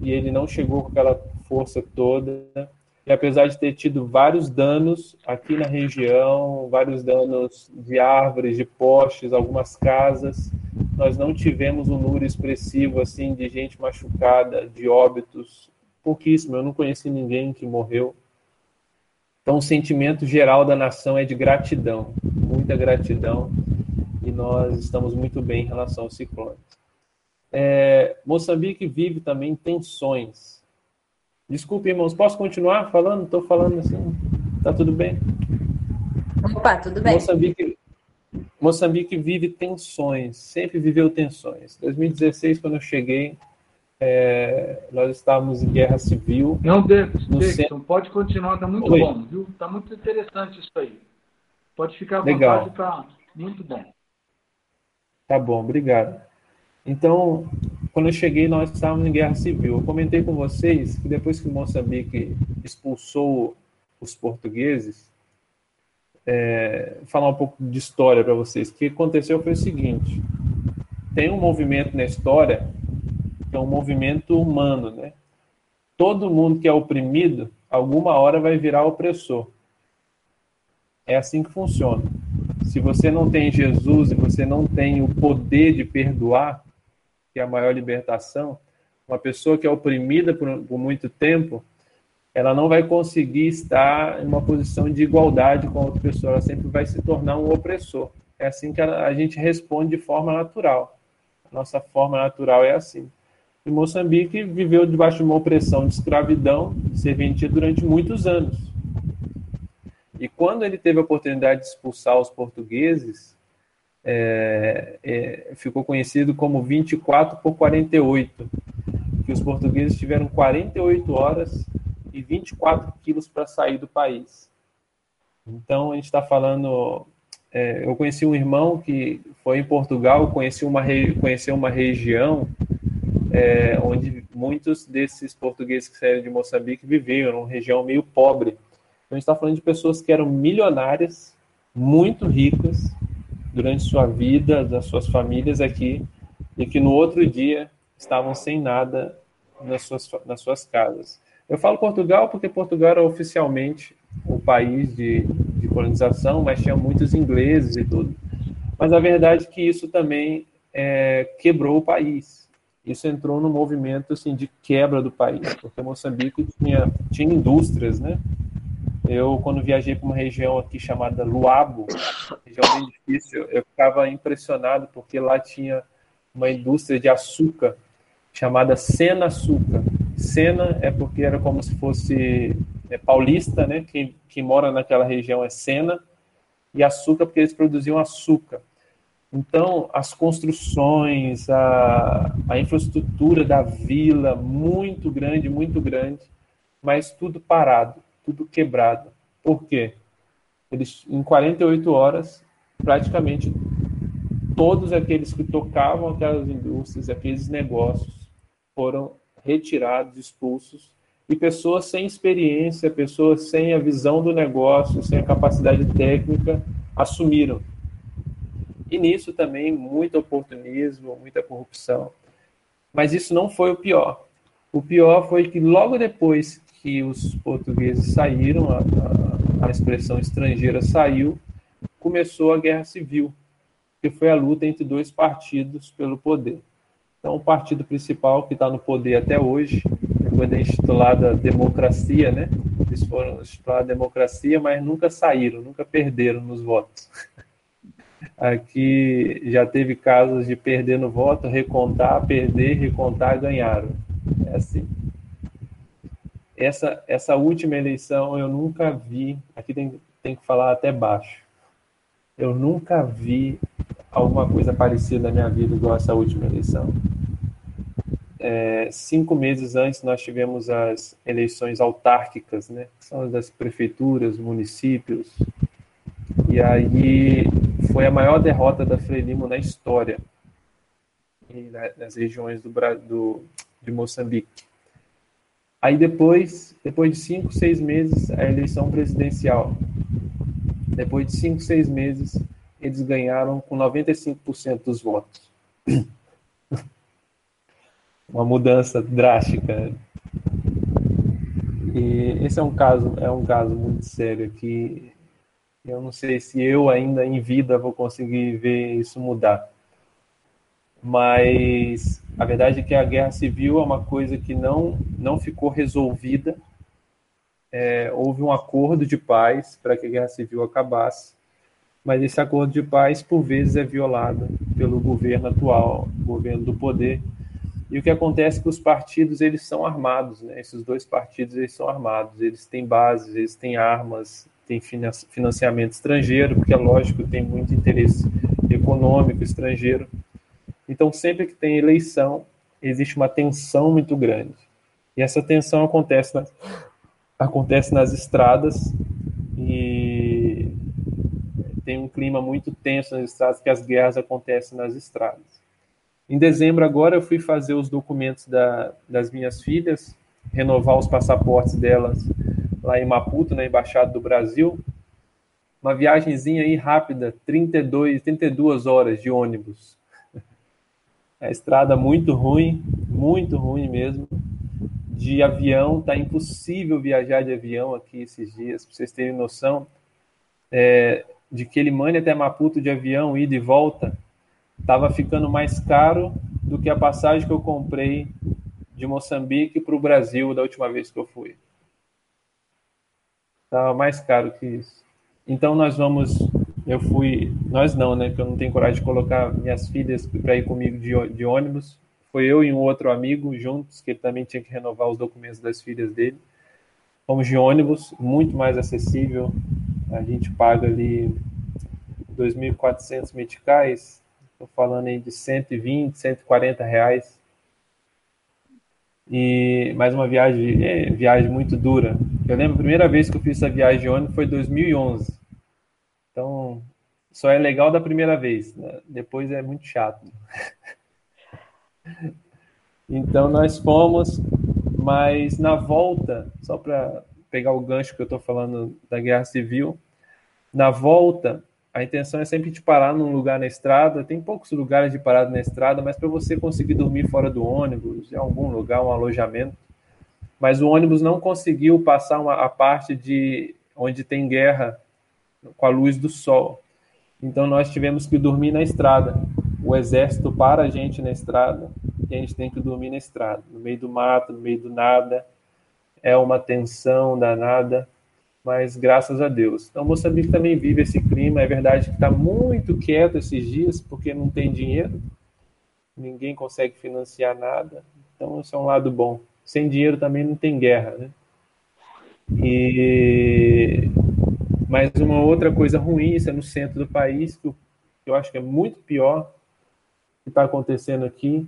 e ele não chegou com aquela força toda e apesar de ter tido vários danos aqui na região, vários danos de árvores, de postes, algumas casas, nós não tivemos um número expressivo assim de gente machucada, de óbitos, pouquíssimo. Eu não conheci ninguém que morreu. Então, o sentimento geral da nação é de gratidão, muita gratidão, e nós estamos muito bem em relação aos ciclones. É, Moçambique vive também tensões Desculpe, irmãos, posso continuar falando? Estou falando assim. Tá tudo bem?
Opa, tudo bem.
Moçambique, Moçambique vive tensões, sempre viveu tensões. 2016, quando eu cheguei, é, nós estávamos em guerra civil.
Não, Davidson, centro... pode continuar, está muito Oi. bom, viu? Está muito interessante isso aí. Pode ficar à
Legal.
vontade, está muito bom.
Tá bom, obrigado. Então, quando eu cheguei, nós estávamos em guerra civil. Eu comentei com vocês que depois que Moçambique expulsou os portugueses, é, falar um pouco de história para vocês. O que aconteceu foi o seguinte: tem um movimento na história é um movimento humano, né? Todo mundo que é oprimido, alguma hora vai virar opressor. É assim que funciona. Se você não tem Jesus e você não tem o poder de perdoar, que é a maior libertação, uma pessoa que é oprimida por, por muito tempo, ela não vai conseguir estar em uma posição de igualdade com a outra pessoa, ela sempre vai se tornar um opressor. É assim que a, gente responde de forma natural. Nossa forma natural é assim. Moçambique viveu debaixo de uma opressão de escravidão, serventia durante muitos anos. E quando ele teve a oportunidade de expulsar os portugueses, é, é, ficou conhecido como 24 por 48, que os portugueses tiveram 48 horas e 24 quilos para sair do país. Então, a gente está falando. É, eu conheci um irmão que foi em Portugal, conheci uma, conheceu uma região é, onde muitos desses portugueses que saíram de Moçambique viviam, uma região meio pobre. Então, a gente está falando de pessoas que eram milionárias, muito ricas, durante sua vida, das suas famílias aqui, e que no outro dia estavam sem nada nas suas, nas suas casas. Eu falo Portugal porque Portugal era oficialmente o país de, de colonização, mas tinha muitos ingleses e tudo. Mas a verdade é que isso também é, quebrou o país. Isso entrou no movimento assim, de quebra do país, porque Moçambique tinha, tinha indústrias, né? Eu, quando viajei para uma região aqui chamada Luabo, região bem difícil, eu ficava impressionado porque lá tinha uma indústria de açúcar chamada Sena Açúcar. Sena é porque era como se fosse é, paulista, né? Quem, quem mora naquela região é Sena, e açúcar porque eles produziam açúcar. Então, as construções, a, a infraestrutura da vila, muito grande, muito grande, mas tudo parado tudo quebrado. Por quê? Eles, em 48 horas, praticamente todos aqueles que tocavam aquelas indústrias, aqueles negócios, foram retirados, expulsos, e pessoas sem experiência, pessoas sem a visão do negócio, sem a capacidade técnica, assumiram. E nisso também muito oportunismo, muita corrupção. Mas isso não foi o pior. O pior foi que logo depois que os portugueses saíram, a, a, a expressão estrangeira saiu, começou a guerra civil, que foi a luta entre dois partidos pelo poder. Então, o partido principal, que está no poder até hoje, coisa intitulada democracia, né? Eles foram instituir democracia, mas nunca saíram, nunca perderam nos votos. Aqui já teve casos de perder no voto, recontar, perder, recontar, ganharam. É assim. Essa, essa última eleição eu nunca vi, aqui tem, tem que falar até baixo. Eu nunca vi alguma coisa parecida na minha vida igual essa última eleição. É, cinco meses antes nós tivemos as eleições autárquicas, né? São as das prefeituras, municípios. E aí foi a maior derrota da Frelimo na história, nas regiões do, do, de Moçambique. Aí depois, depois de cinco, seis meses, a eleição presidencial. Depois de cinco, seis meses, eles ganharam com 95% dos votos. Uma mudança drástica. E esse é um caso, é um caso muito sério que eu não sei se eu ainda em vida vou conseguir ver isso mudar. Mas a verdade é que a guerra civil é uma coisa que não, não ficou resolvida. É, houve um acordo de paz para que a guerra civil acabasse, mas esse acordo de paz, por vezes, é violado pelo governo atual, governo do poder. E o que acontece é que os partidos eles são armados, né? Esses dois partidos eles são armados, eles têm bases, eles têm armas, têm financiamento estrangeiro, porque é lógico tem muito interesse econômico estrangeiro. Então, sempre que tem eleição, existe uma tensão muito grande. E essa tensão acontece nas, acontece nas estradas e tem um clima muito tenso nas estradas, que as guerras acontecem nas estradas. Em dezembro agora eu fui fazer os documentos da, das minhas filhas, renovar os passaportes delas lá em Maputo, na Embaixada do Brasil. Uma viagemzinha aí rápida, 32, 32 horas de ônibus. A estrada muito ruim, muito ruim mesmo. De avião, tá impossível viajar de avião aqui esses dias, para vocês terem noção. É, de Quelimane até Maputo de avião, ida e volta, estava ficando mais caro do que a passagem que eu comprei de Moçambique para o Brasil da última vez que eu fui. Estava mais caro que isso. Então nós vamos eu fui, nós não, né? Que eu não tenho coragem de colocar minhas filhas para ir comigo de, de ônibus. Foi eu e um outro amigo juntos, que ele também tinha que renovar os documentos das filhas dele. Fomos de ônibus, muito mais acessível. A gente paga ali 2.400 meticais, estou falando aí de 120, 140 reais. E mais uma viagem, é, viagem muito dura. Eu lembro a primeira vez que eu fiz essa viagem de ônibus foi em 2011. Então, só é legal da primeira vez, né? depois é muito chato. então, nós fomos, mas na volta, só para pegar o gancho que eu estou falando da guerra civil, na volta, a intenção é sempre de parar num lugar na estrada. Tem poucos lugares de parada na estrada, mas para você conseguir dormir fora do ônibus, em algum lugar, um alojamento. Mas o ônibus não conseguiu passar uma, a parte de onde tem guerra com a luz do sol. Então nós tivemos que dormir na estrada. O exército para a gente na estrada e a gente tem que dormir na estrada, no meio do mato, no meio do nada. É uma tensão danada, mas graças a Deus. Então Moçambique também vive esse clima. É verdade que está muito quieto esses dias porque não tem dinheiro, ninguém consegue financiar nada. Então isso é um lado bom. Sem dinheiro também não tem guerra, né? E mas uma outra coisa ruim, isso é no centro do país, que eu acho que é muito pior que está acontecendo aqui,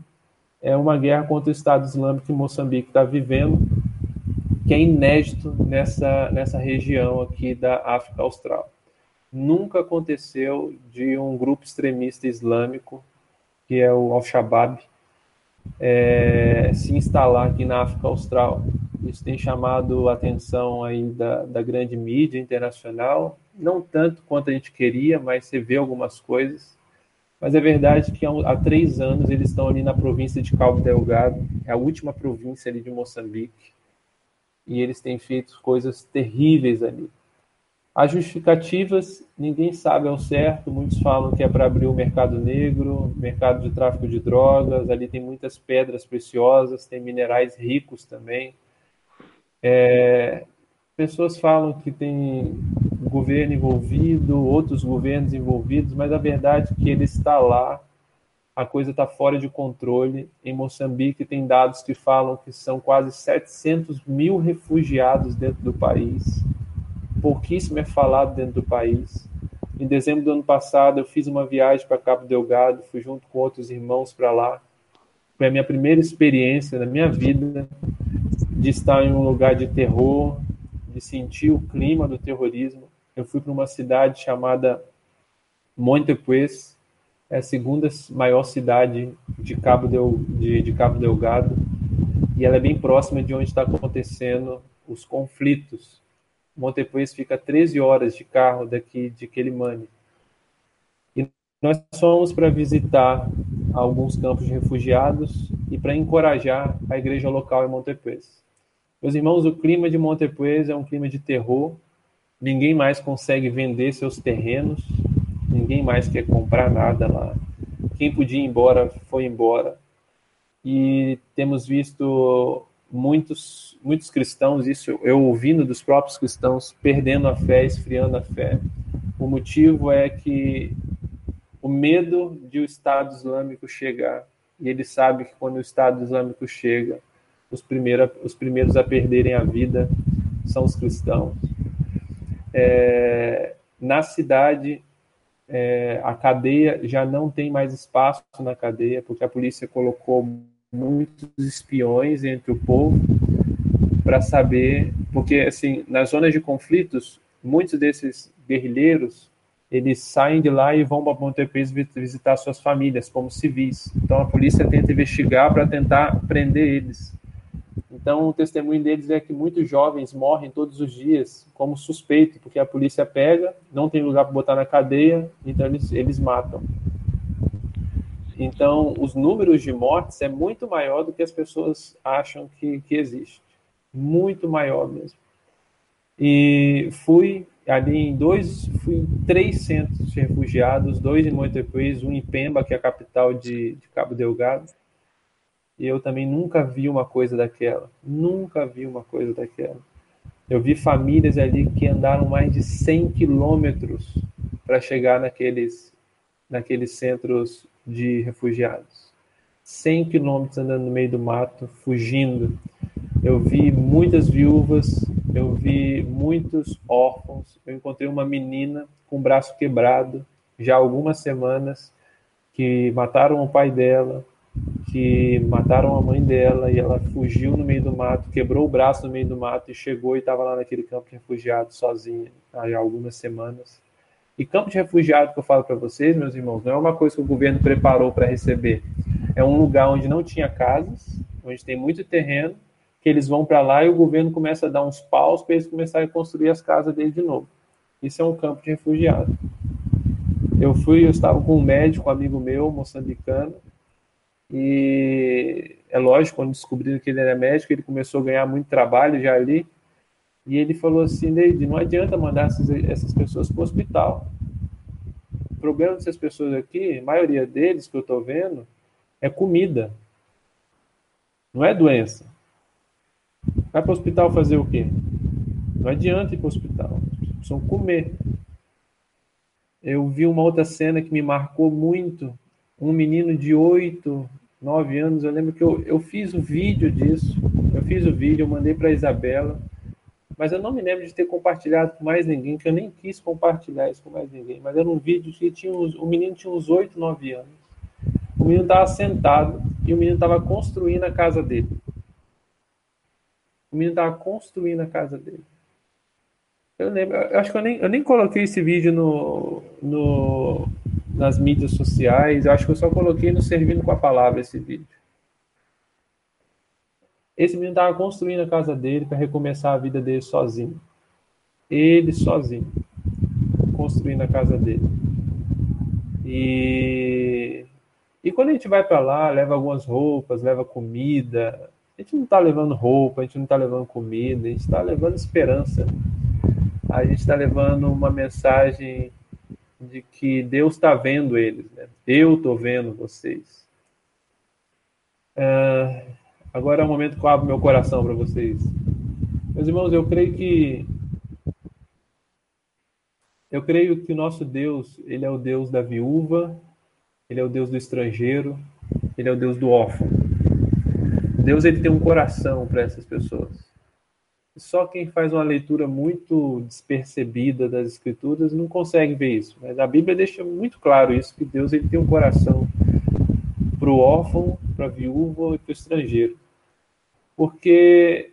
é uma guerra contra o Estado Islâmico que Moçambique está vivendo, que é inédito nessa, nessa região aqui da África Austral. Nunca aconteceu de um grupo extremista islâmico, que é o Al-Shabaab, é, se instalar aqui na África Austral. Isso tem chamado a atenção aí da, da grande mídia internacional, não tanto quanto a gente queria, mas você vê algumas coisas. Mas é verdade que há, três anos eles estão ali na província de Cabo Delgado, é a última província ali de Moçambique, e eles têm feito coisas terríveis ali. As justificativas, ninguém sabe ao certo. Muitos falam que é para abrir o mercado negro, mercado de tráfico de drogas. Ali tem muitas pedras preciosas, tem minerais ricos também. É, pessoas falam que tem governo envolvido, outros governos envolvidos, mas a verdade é que ele está lá, a coisa está fora de controle. Em Moçambique tem dados que falam que são quase 700 mil refugiados dentro do país pouquíssimo é falado dentro do país. Em dezembro do ano passado, eu fiz uma viagem para Cabo Delgado, fui junto com outros irmãos para lá. Foi a minha primeira experiência na minha vida de estar em um lugar de terror, de sentir o clima do terrorismo. Eu fui para uma cidade chamada Montepuez, é a segunda maior cidade de Cabo, Del, de, de Cabo Delgado, e ela é bem próxima de onde está acontecendo os conflitos Montepuez fica 13 horas de carro daqui de Quelimane. E nós fomos para visitar alguns campos de refugiados e para encorajar a igreja local em Montepuez. Meus irmãos, o clima de Montepuez é um clima de terror. Ninguém mais consegue vender seus terrenos, ninguém mais quer comprar nada lá. Quem podia ir embora foi embora. E temos visto muitos, muitos cristãos, isso eu ouvindo dos próprios cristãos, perdendo a fé, esfriando a fé. O motivo é que o medo de o Estado Islâmico chegar, e ele sabe que quando o Estado Islâmico chega, os, primeiro, os primeiros a perderem a vida são os cristãos. É, na cidade, é, a cadeia já não tem mais espaço na cadeia, porque a polícia colocou muitos espiões entre o povo para saber, porque assim, nas zonas de conflitos, muitos desses guerrilheiros eles saem de lá e vão para Montepês visitar suas famílias como civis. Então a polícia tenta investigar para tentar prender eles. Então o testemunho deles é que muitos jovens morrem todos os dias como suspeito, porque a polícia pega, não tem lugar para botar na cadeia, então eles, eles matam. Então, os números de mortes é muito maior do que as pessoas acham que, que existe. Muito maior mesmo. E fui ali em dois, fui em três centros de refugiados, dois em Montepuez, um em Pemba, que é a capital de, de Cabo Delgado. E eu também nunca vi uma coisa daquela. Nunca vi uma coisa daquela. Eu vi famílias ali que andaram mais de 100 quilômetros para chegar naqueles, naqueles centros de refugiados. 100 quilômetros andando no meio do mato, fugindo. Eu vi muitas viúvas, eu vi muitos órfãos. Eu encontrei uma menina com o braço quebrado já há algumas semanas que mataram o pai dela, que mataram a mãe dela e ela fugiu no meio do mato, quebrou o braço no meio do mato e chegou e estava lá naquele campo de refugiados sozinha há algumas semanas. E campo de refugiado que eu falo para vocês, meus irmãos, não é uma coisa que o governo preparou para receber. É um lugar onde não tinha casas, onde tem muito terreno, que eles vão para lá e o governo começa a dar uns paus para eles começarem a construir as casas deles de novo. Isso é um campo de refugiado. Eu fui, eu estava com um médico, um amigo meu, moçambicano, e é lógico, quando descobriram que ele era médico, ele começou a ganhar muito trabalho já ali. E ele falou assim, Neide, não adianta mandar essas, essas pessoas para o hospital. O problema dessas pessoas aqui, a maioria deles que eu estou vendo, é comida. Não é doença. Vai para o hospital fazer o quê? Não adianta ir para o hospital. Precisam comer. Eu vi uma outra cena que me marcou muito. Um menino de 8, 9 anos. Eu lembro que eu, eu fiz o vídeo disso. Eu fiz o vídeo, eu mandei para a Isabela mas eu não me lembro de ter compartilhado com mais ninguém, que eu nem quis compartilhar isso com mais ninguém, mas era um vídeo que tinha uns, o menino tinha uns 8, 9 anos. O menino estava sentado e o menino estava construindo a casa dele. O menino estava construindo a casa dele. Eu lembro, eu acho que eu nem, eu nem coloquei esse vídeo no, no, nas mídias sociais, eu acho que eu só coloquei no Servindo com a Palavra esse vídeo. Esse menino estava construindo a casa dele para recomeçar a vida dele sozinho. Ele sozinho. Construindo a casa dele. E, e quando a gente vai para lá, leva algumas roupas, leva comida. A gente não está levando roupa, a gente não está levando comida, a gente está levando esperança. a gente está levando uma mensagem de que Deus está vendo eles, né? eu estou vendo vocês. Uh, agora é o momento que eu abro meu coração para vocês. Meus irmãos, eu creio que eu creio que o nosso Deus, ele é o Deus da viúva, ele é o Deus do estrangeiro, ele é o Deus do órfão. Deus ele tem um coração para essas pessoas. Só quem faz uma leitura muito despercebida das escrituras não consegue ver isso. Mas a Bíblia deixa muito claro isso, que Deus ele tem um coração para o órfão, para a viúva e para o estrangeiro. Porque,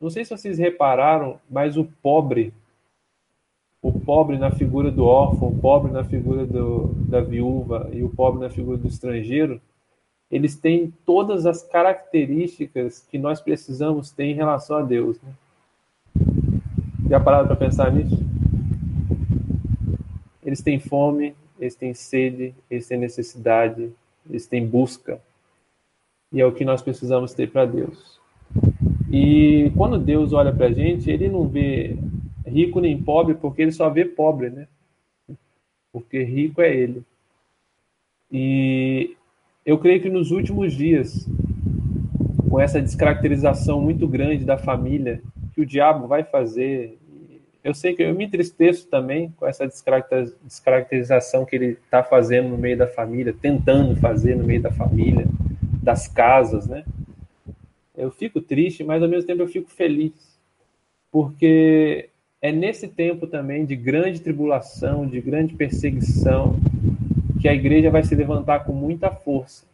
não sei se vocês repararam, mas o pobre, o pobre na figura do órfão, o pobre na figura do, da viúva e o pobre na figura do estrangeiro, eles têm todas as características que nós precisamos ter em relação a Deus. Né? Já pararam para pensar nisso? Eles têm fome, eles têm sede, eles têm necessidade, eles têm busca. E é o que nós precisamos ter para Deus. E quando Deus olha para a gente, ele não vê rico nem pobre, porque ele só vê pobre, né? Porque rico é ele. E eu creio que nos últimos dias, com essa descaracterização muito grande da família, que o diabo vai fazer, eu sei que eu me entristeço também com essa descaracterização que ele está fazendo no meio da família, tentando fazer no meio da família, das casas, né? Eu fico triste, mas ao mesmo tempo eu fico feliz, porque é nesse tempo também de grande tribulação, de grande perseguição, que a igreja vai se levantar com muita força.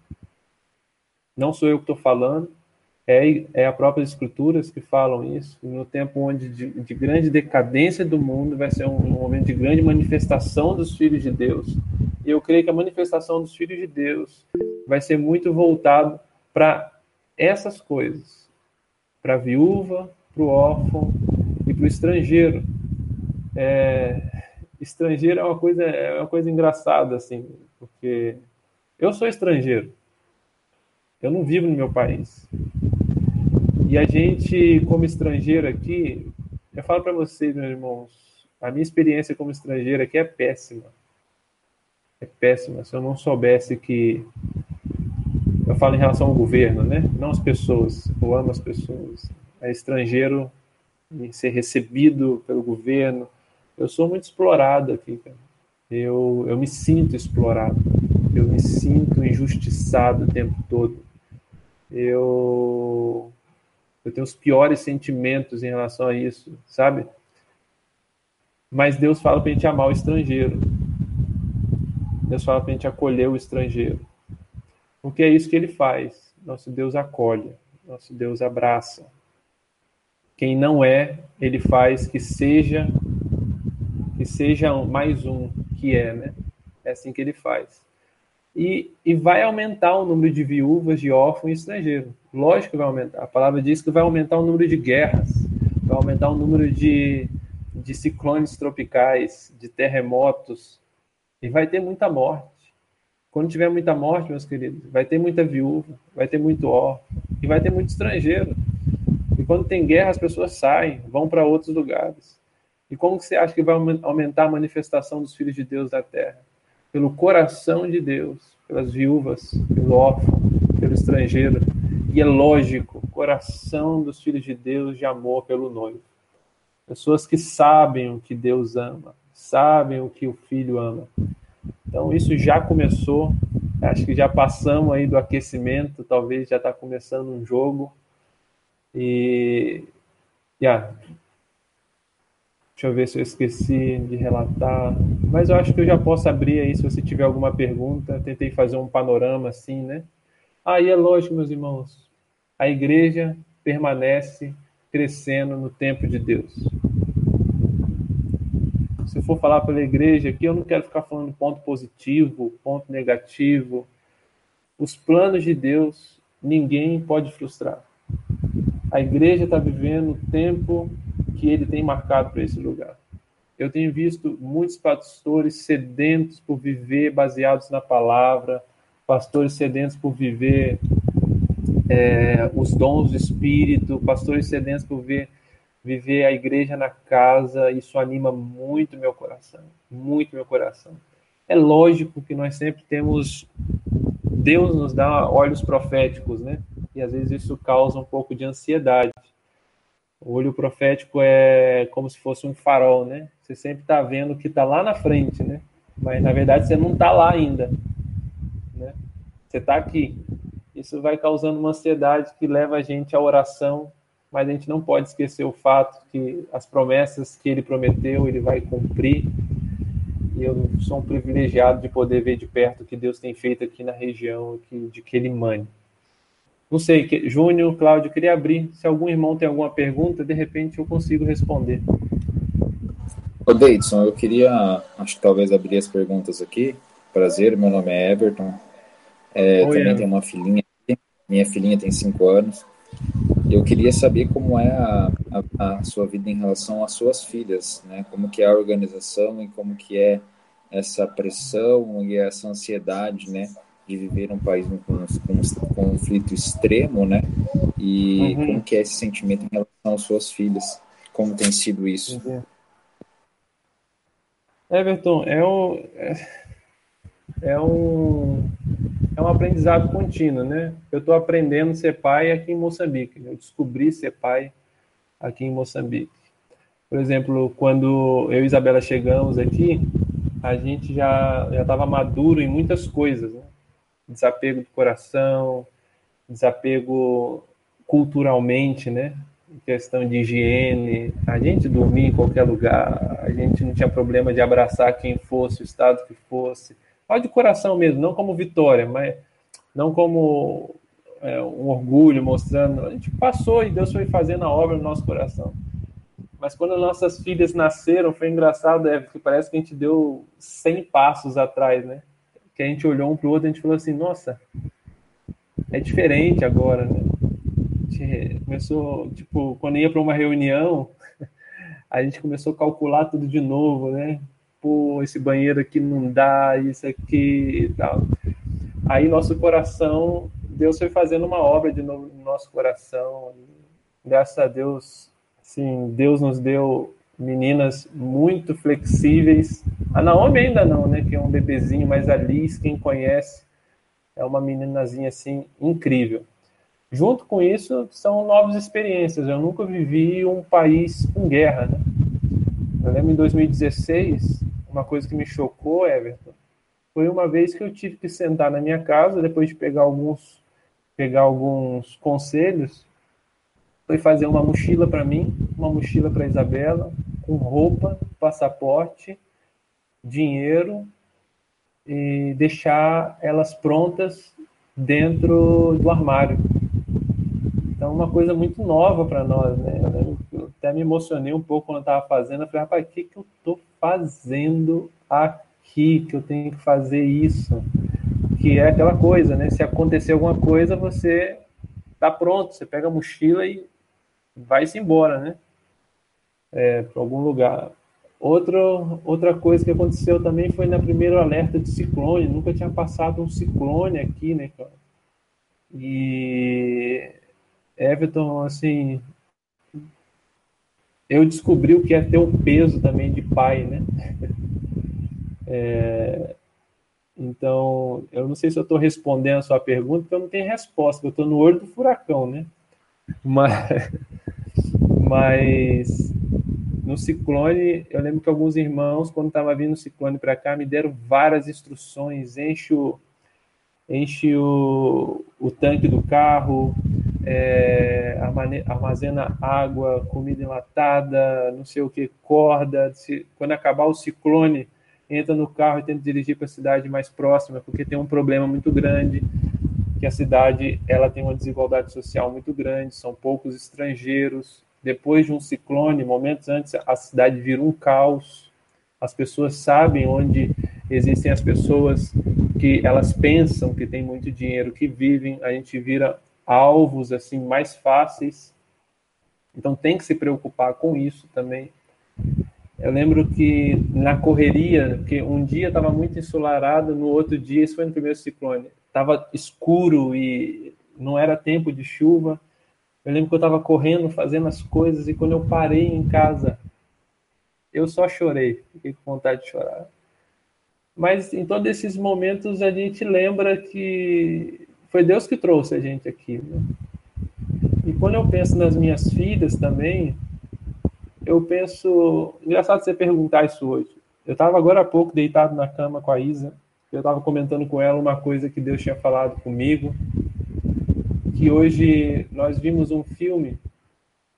Não sou eu que estou falando, é, é a própria Escrituras que falam isso. No tempo onde de, de grande decadência do mundo vai ser um, um, momento de grande manifestação dos filhos de Deus. E eu creio que a manifestação dos filhos de Deus vai ser muito voltado para essas coisas, para a viúva, para o órfão e para o estrangeiro. É, estrangeiro é uma coisa é uma coisa engraçada assim, porque eu sou estrangeiro. Eu não vivo no meu país. E a gente, como estrangeiro aqui, eu falo para vocês, meus irmãos, a minha experiência como estrangeiro aqui é péssima. É péssima. Se eu não soubesse que eu falo em relação ao governo, né? Não as pessoas. Eu amo as pessoas. É estrangeiro ser recebido pelo governo, eu sou muito explorado aqui, cara. Eu, eu me sinto explorado. Eu me sinto injustiçado o tempo todo. Eu, eu tenho os piores sentimentos em relação a isso, sabe? Mas Deus fala para a gente amar o estrangeiro. Deus fala para a gente acolher o estrangeiro. Porque é isso que ele faz. Nosso Deus acolhe. Nosso Deus abraça. Quem não é, ele faz que seja que seja mais um que é, né? É assim que ele faz. E, e vai aumentar o número de viúvas, de órfãos e estrangeiros. Lógico que vai aumentar. A palavra diz que vai aumentar o número de guerras, vai aumentar o número de, de ciclones tropicais, de terremotos, e vai ter muita morte. Quando tiver muita morte, meus queridos, vai ter muita viúva, vai ter muito órfão, e vai ter muito estrangeiro. E quando tem guerra, as pessoas saem, vão para outros lugares. E como que você acha que vai aumentar a manifestação dos filhos de Deus da terra? Pelo coração de Deus, pelas viúvas, pelo órfão, pelo estrangeiro. E é lógico, coração dos filhos de Deus de amor pelo noivo. Pessoas que sabem o que Deus ama, sabem o que o filho ama. Então isso já começou, acho que já passamos aí do aquecimento, talvez já está começando um jogo. E yeah, Deixa eu ver se eu esqueci de relatar. Mas eu acho que eu já posso abrir aí se você tiver alguma pergunta. Tentei fazer um panorama assim, né? Aí ah, é lógico, meus irmãos. A igreja permanece crescendo no tempo de Deus. Se for falar pela igreja aqui, eu não quero ficar falando ponto positivo, ponto negativo. Os planos de Deus ninguém pode frustrar. A igreja está vivendo o tempo que ele tem marcado para esse lugar. Eu tenho visto muitos pastores sedentos por viver baseados na palavra, pastores sedentos por viver é, os dons do Espírito, pastores sedentos por ver, viver a igreja na casa, isso anima muito meu coração, muito meu coração. É lógico que nós sempre temos Deus nos dá olhos proféticos, né? E às vezes isso causa um pouco de ansiedade. O olho profético é como se fosse um farol, né? Você sempre está vendo o que está lá na frente, né? Mas na verdade você não está lá ainda, né? Você está aqui. Isso vai causando uma ansiedade que leva a gente à oração, mas a gente não pode esquecer o fato que as promessas que ele prometeu, ele vai cumprir. E eu sou um privilegiado de poder ver de perto o que Deus tem feito aqui na região de Quelimane. Não sei, Júnior, Cláudio, queria abrir. Se algum irmão tem alguma pergunta, de repente eu consigo responder.
Ô, Deidson, eu queria, acho que talvez abrir as perguntas aqui. Prazer, meu nome é Everton. É, Oi, também tenho uma filhinha. Minha filhinha tem cinco anos. Eu queria saber como é a, a, a, sua vida em relação às suas filhas, né? Como que é a organização e como que é essa pressão e essa ansiedade, né? De viver um país com, um conflito extremo, né? E uhum. como que é esse sentimento em relação às suas filhas? Como tem sido isso?
Everton, é um, é, é, um, é um aprendizado contínuo, né? Eu estou aprendendo a ser pai aqui em Moçambique. Eu descobri ser pai aqui em Moçambique. Por exemplo, quando eu e Isabela chegamos aqui, a gente já estava maduro em muitas coisas, né? Desapego do coração, desapego culturalmente, né? Questão de higiene, a gente dormia em qualquer lugar, a gente não tinha problema de abraçar quem fosse, o estado que fosse. Só de coração mesmo, não como vitória, mas não como é, um orgulho mostrando. A gente passou e Deus foi fazendo a obra no nosso coração. Mas quando nossas filhas nasceram, foi engraçado, é, porque parece que a gente deu 100 passos atrás, né? Que a gente olhou um para o outro e a gente falou assim, nossa, é diferente agora, né? A gente começou, tipo, quando ia para uma reunião, a gente começou a calcular tudo de novo, né? Pô, esse banheiro aqui não dá, isso aqui e tal. Aí nosso coração, Deus foi fazendo uma obra de novo no nosso coração. Graças a Deus, assim, Deus nos deu meninas muito flexíveis. A Naomi ainda não, né? Que é um bebezinho, mas a Liz, quem conhece, é uma meninazinha assim incrível. Junto com isso, são novas experiências. Eu nunca vivi um país com guerra, né? Eu lembro em 2016, uma coisa que me chocou, Everton, foi uma vez que eu tive que sentar na minha casa, depois de pegar alguns, pegar alguns conselhos, foi fazer uma mochila para mim, uma mochila para Isabela, com roupa, passaporte, dinheiro e deixar elas prontas dentro do armário. Então, uma coisa muito nova para nós, né? Eu até me emocionei um pouco quando estava fazendo. Eu falei, rapaz, o que, que eu estou fazendo aqui? Que eu tenho que fazer isso? Que é aquela coisa, né? Se acontecer alguma coisa, você está pronto. Você pega a mochila e vai-se embora, né? É, para algum lugar. Outro, outra coisa que aconteceu também foi na primeira alerta de ciclone. Nunca tinha passado um ciclone aqui, né, cara? E Everton, assim, eu descobri o que é ter um peso também de pai, né? É, então, eu não sei se eu estou respondendo a sua pergunta, porque eu não tenho resposta, eu estou no olho do furacão, né? Mas, mas no ciclone, eu lembro que alguns irmãos, quando estava vindo o ciclone para cá, me deram várias instruções: enche o, enche o, o tanque do carro, é, armazena água, comida enlatada, não sei o que, corda. Se, quando acabar o ciclone, entra no carro e tenta dirigir para a cidade mais próxima, porque tem um problema muito grande que a cidade ela tem uma desigualdade social muito grande, são poucos estrangeiros. Depois de um ciclone, momentos antes, a cidade vira um caos. As pessoas sabem onde existem as pessoas que elas pensam que tem muito dinheiro, que vivem, a gente vira alvos assim mais fáceis. Então tem que se preocupar com isso também. Eu lembro que na correria, que um dia estava muito ensolarado, no outro dia, isso foi no primeiro ciclone, estava escuro e não era tempo de chuva. Eu lembro que eu estava correndo, fazendo as coisas, e quando eu parei em casa, eu só chorei. Fiquei com vontade de chorar. Mas em todos esses momentos a gente lembra que foi Deus que trouxe a gente aqui. Né? E quando eu penso nas minhas filhas também, eu penso. Engraçado você perguntar isso hoje. Eu estava agora há pouco deitado na cama com a Isa. Eu estava comentando com ela uma coisa que Deus tinha falado comigo que hoje nós vimos um filme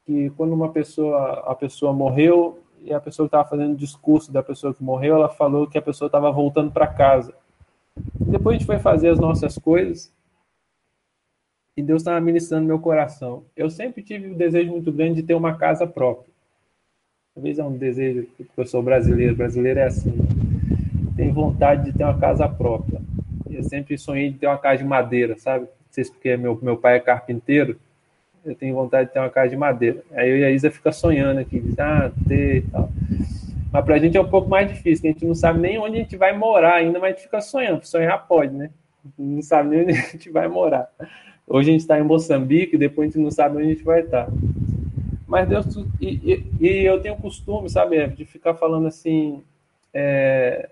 que quando uma pessoa a pessoa morreu e a pessoa estava fazendo discurso da pessoa que morreu, ela falou que a pessoa estava voltando para casa. Depois a gente foi fazer as nossas coisas e Deus estava ministrando meu coração. Eu sempre tive o desejo muito grande de ter uma casa própria. Talvez é um desejo, porque eu sou brasileiro, brasileiro é assim. Tem vontade de ter uma casa própria. Eu sempre sonhei de ter uma casa de madeira, sabe? Sei se porque meu, meu pai é carpinteiro, eu tenho vontade de ter uma casa de madeira. Aí eu e a Isa fica sonhando aqui, diz, ah, ter e tal. Mas pra gente é um pouco mais difícil, a gente não sabe nem onde a gente vai morar ainda, mas a gente fica sonhando. Sonhar pode, né? Não sabe nem onde a gente vai morar. Hoje a gente está em Moçambique, depois a gente não sabe onde a gente vai estar. Mas Deus. E, e, e eu tenho o costume, sabe, de ficar falando assim. É,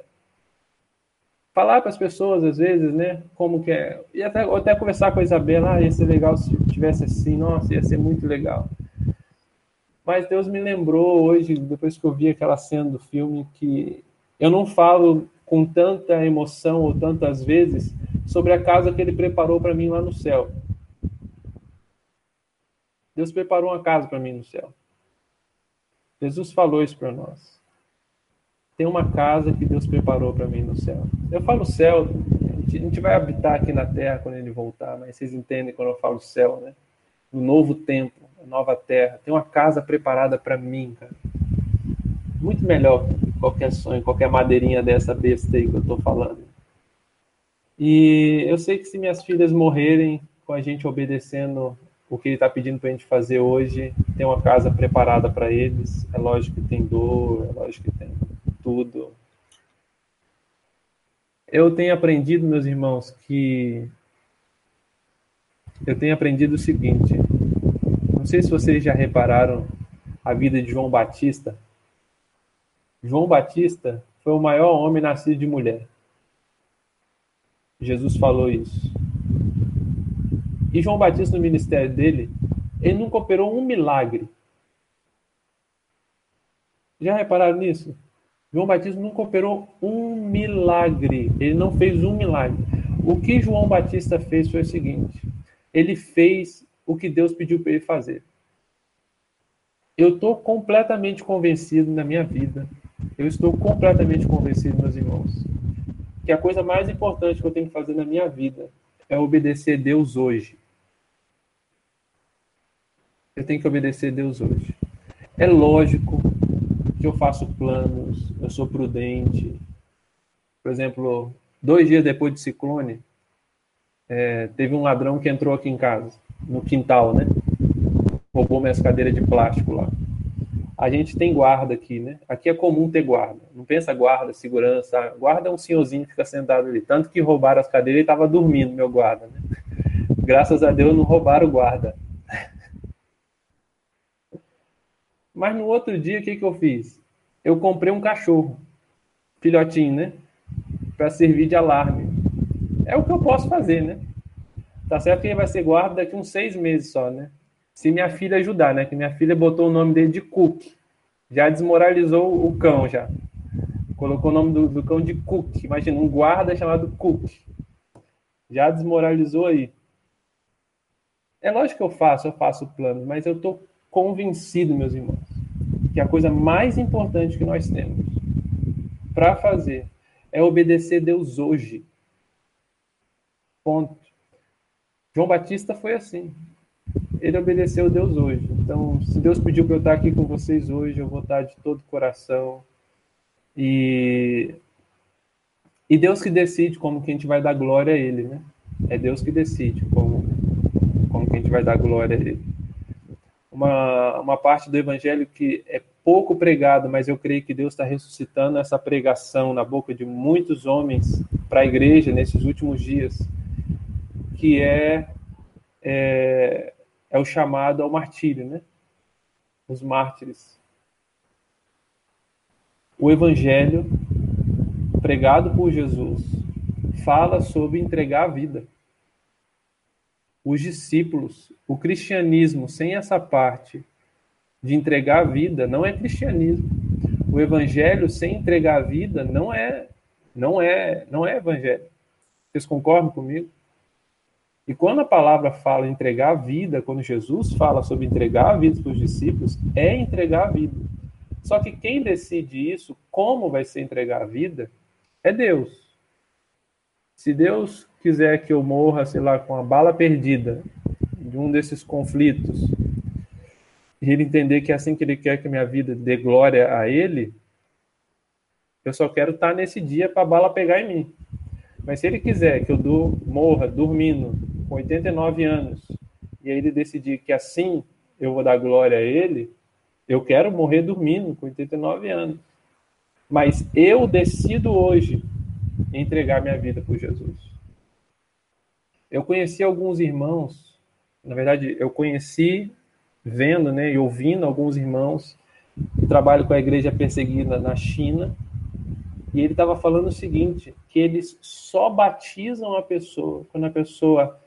falar para as pessoas, às vezes, né, como que é, e até, até conversar com a Isabela, ah, ia ser legal se tivesse assim, nossa, ia ser muito legal. Mas Deus me lembrou hoje, depois que eu vi aquela cena do filme, que eu não falo com tanta emoção ou tantas vezes sobre a casa que ele preparou para mim lá no céu. Deus preparou uma casa para mim no céu. Jesus falou isso para nós tem uma casa que Deus preparou para mim no céu. Eu falo céu, a gente vai habitar aqui na terra quando ele voltar, mas vocês entendem quando eu falo céu, né? No novo tempo, a nova terra. Tem uma casa preparada para mim, cara. Muito melhor que qualquer sonho, qualquer madeirinha dessa besta aí que eu tô falando. E eu sei que se minhas filhas morrerem com a gente obedecendo o que ele está pedindo para a gente fazer hoje, tem uma casa preparada para eles. É lógico que tem dor, é lógico que tem tudo. Eu tenho aprendido, meus irmãos, que eu tenho aprendido o seguinte. Não sei se vocês já repararam a vida de João Batista. João Batista foi o maior homem nascido de mulher. Jesus falou isso. E João Batista, no ministério dele, ele nunca operou um milagre. Já repararam nisso? João Batista nunca operou um milagre. Ele não fez um milagre. O que João Batista fez foi o seguinte: ele fez o que Deus pediu para ele fazer. Eu estou completamente convencido na minha vida, eu estou completamente convencido, meus irmãos, que a coisa mais importante que eu tenho que fazer na minha vida é obedecer Deus hoje. Eu tenho que obedecer Deus hoje. É lógico eu faço planos, eu sou prudente. Por exemplo, dois dias depois do ciclone, é, teve um ladrão que entrou aqui em casa, no quintal, né? Roubou minhas cadeiras de plástico lá. A gente tem guarda aqui, né? Aqui é comum ter guarda. Não pensa guarda, segurança. Guarda é um senhorzinho que fica sentado ali. Tanto que roubaram as cadeiras e estava dormindo, meu guarda, né? Graças a Deus não roubaram o guarda. Mas no outro dia, o que, que eu fiz? Eu comprei um cachorro, filhotinho, né? Para servir de alarme. É o que eu posso fazer, né? Tá certo que ele vai ser guarda daqui uns seis meses só, né? Se minha filha ajudar, né? Que minha filha botou o nome dele de Cook. Já desmoralizou o cão, já. Colocou o nome do, do cão de Cook. Imagina, um guarda chamado Cook. Já desmoralizou aí. É lógico que eu faço, eu faço planos, mas eu tô convencido, meus irmãos, que a coisa mais importante que nós temos para fazer é obedecer Deus hoje. Ponto. João Batista foi assim. Ele obedeceu Deus hoje. Então, se Deus pediu para eu estar aqui com vocês hoje, eu vou estar de todo coração. E e Deus que decide como que a gente vai dar glória a Ele, né? É Deus que decide como, como que a gente vai dar glória a Ele uma, uma parte do evangelho que é pouco pregado, mas eu creio que Deus está ressuscitando essa pregação na boca de muitos homens para a igreja nesses últimos dias, que é, é é o chamado ao martírio, né? Os mártires. O evangelho pregado por Jesus fala sobre entregar a vida. Os discípulos, o cristianismo sem essa parte de entregar a vida não é cristianismo. O evangelho sem entregar a vida não é não é não é evangelho. Vocês concordam comigo? E quando a palavra fala entregar a vida, quando Jesus fala sobre entregar a vida para os discípulos, é entregar a vida. Só que quem decide isso, como vai ser entregar a vida, é Deus. Se Deus quiser que eu morra, sei lá, com a bala perdida de um desses conflitos, e ele entender que é assim que ele quer que minha vida dê glória a ele, eu só quero estar nesse dia para a bala pegar em mim. Mas se ele quiser que eu morra dormindo com 89 anos, e ele decidir que assim eu vou dar glória a ele, eu quero morrer dormindo com 89 anos. Mas eu decido hoje entregar minha vida por Jesus. Eu conheci alguns irmãos, na verdade, eu conheci vendo né, e ouvindo alguns irmãos que trabalham com a igreja perseguida na China, e ele estava falando o seguinte, que eles só batizam a pessoa quando a pessoa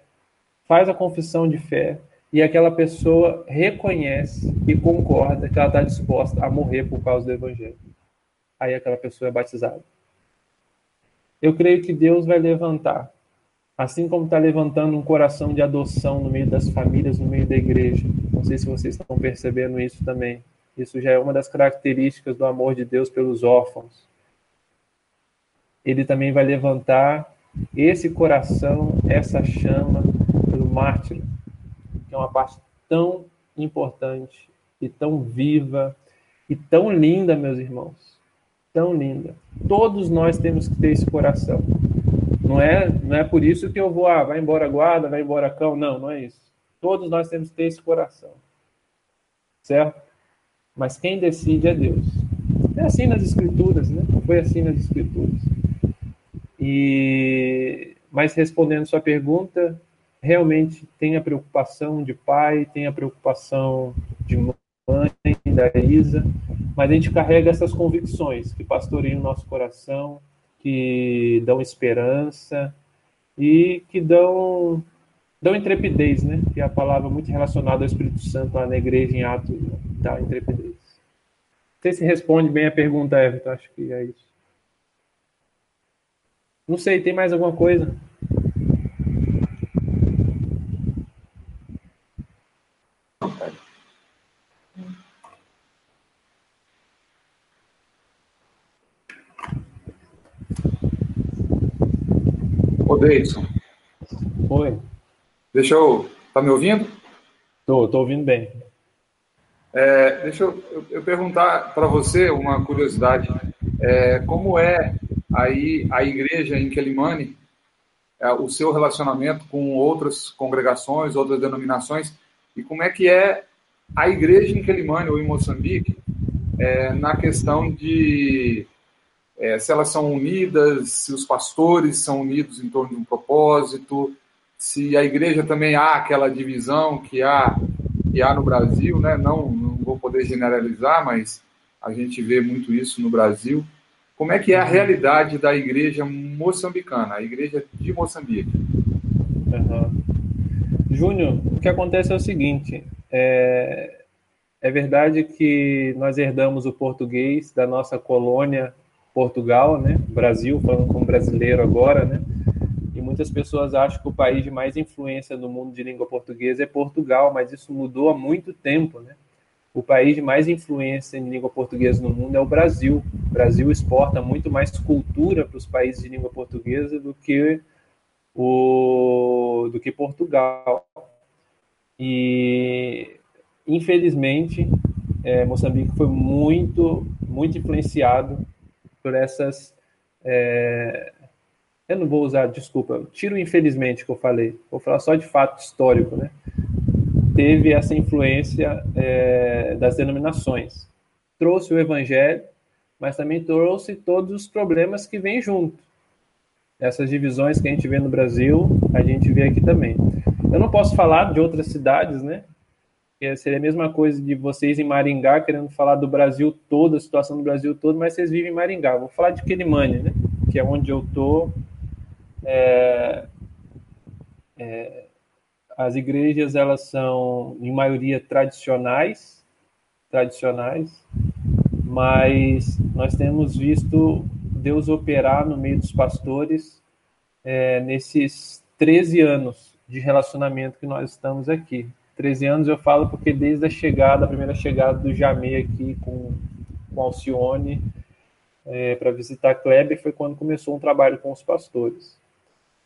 faz a confissão de fé e aquela pessoa reconhece e concorda que ela está disposta a morrer por causa do evangelho. Aí aquela pessoa é batizada. Eu creio que Deus vai levantar, assim como está levantando um coração de adoção no meio das famílias, no meio da igreja. Não sei se vocês estão percebendo isso também. Isso já é uma das características do amor de Deus pelos órfãos. Ele também vai levantar esse coração, essa chama mártir, que é uma parte tão importante e tão viva e tão linda, meus irmãos. Tão linda. Todos nós temos que ter esse coração. Não é, não é por isso que eu vou, ah, vai embora guarda, vai embora cão. Não, não é isso. Todos nós temos que ter esse coração. Certo? Mas quem decide é Deus. É assim nas escrituras, né? Foi assim nas escrituras. E mas respondendo sua pergunta, realmente tem a preocupação de pai, tem a preocupação de mãe, da Isa, mas a gente carrega essas convicções que pastoreiam o nosso coração, que dão esperança e que dão dão intrepidez, né? Que é a palavra muito relacionada ao Espírito Santo lá na igreja em Atos, dá intrepidez. Não sei se responde bem a pergunta, Everton, acho que é isso. Não sei, tem mais alguma coisa?
Ô, Deidson.
Oi.
Deixa eu. Tá me ouvindo?
Tô, tô ouvindo bem.
É, deixa eu, eu, eu perguntar para você uma curiosidade. É, como é aí a igreja em Quelimane, é, o seu relacionamento com outras congregações, outras denominações, e como é que é a igreja em Quelimane ou em Moçambique é, na questão de é, se elas são unidas, se os pastores são unidos em torno de um propósito, se a igreja também há aquela divisão que há, que há no Brasil, né? não, não vou poder generalizar, mas a gente vê muito isso no Brasil. Como é que é a realidade da igreja moçambicana, a igreja de Moçambique?
Uhum. Júnior, o que acontece é o seguinte: é, é verdade que nós herdamos o português da nossa colônia Portugal, né? Brasil, falando como brasileiro agora, né? E muitas pessoas acham que o país de mais influência no mundo de língua portuguesa é Portugal, mas isso mudou há muito tempo, né? O país de mais influência em língua portuguesa no mundo é o Brasil. O Brasil exporta muito mais cultura para os países de língua portuguesa do que o do que Portugal. E infelizmente, é, Moçambique foi muito muito influenciado por essas. É... Eu não vou usar, desculpa, tiro infelizmente que eu falei, vou falar só de fato histórico, né? Teve essa influência é, das denominações. Trouxe o evangelho, mas também trouxe todos os problemas que vêm junto. Essas divisões que a gente vê no Brasil, a gente vê aqui também. Eu não posso falar de outras cidades, né? Seria a mesma coisa de vocês em Maringá querendo falar do Brasil todo, a situação do Brasil todo, mas vocês vivem em Maringá. Vou falar de Quelimane, né? Que é onde eu tô. É, é, as igrejas elas são em maioria tradicionais, tradicionais, mas nós temos visto Deus operar no meio dos pastores é, nesses 13 anos de relacionamento que nós estamos aqui. 13 anos eu falo porque desde a chegada, a primeira chegada do Jamê aqui com, com Alcione é, para visitar Kleber foi quando começou um trabalho com os pastores.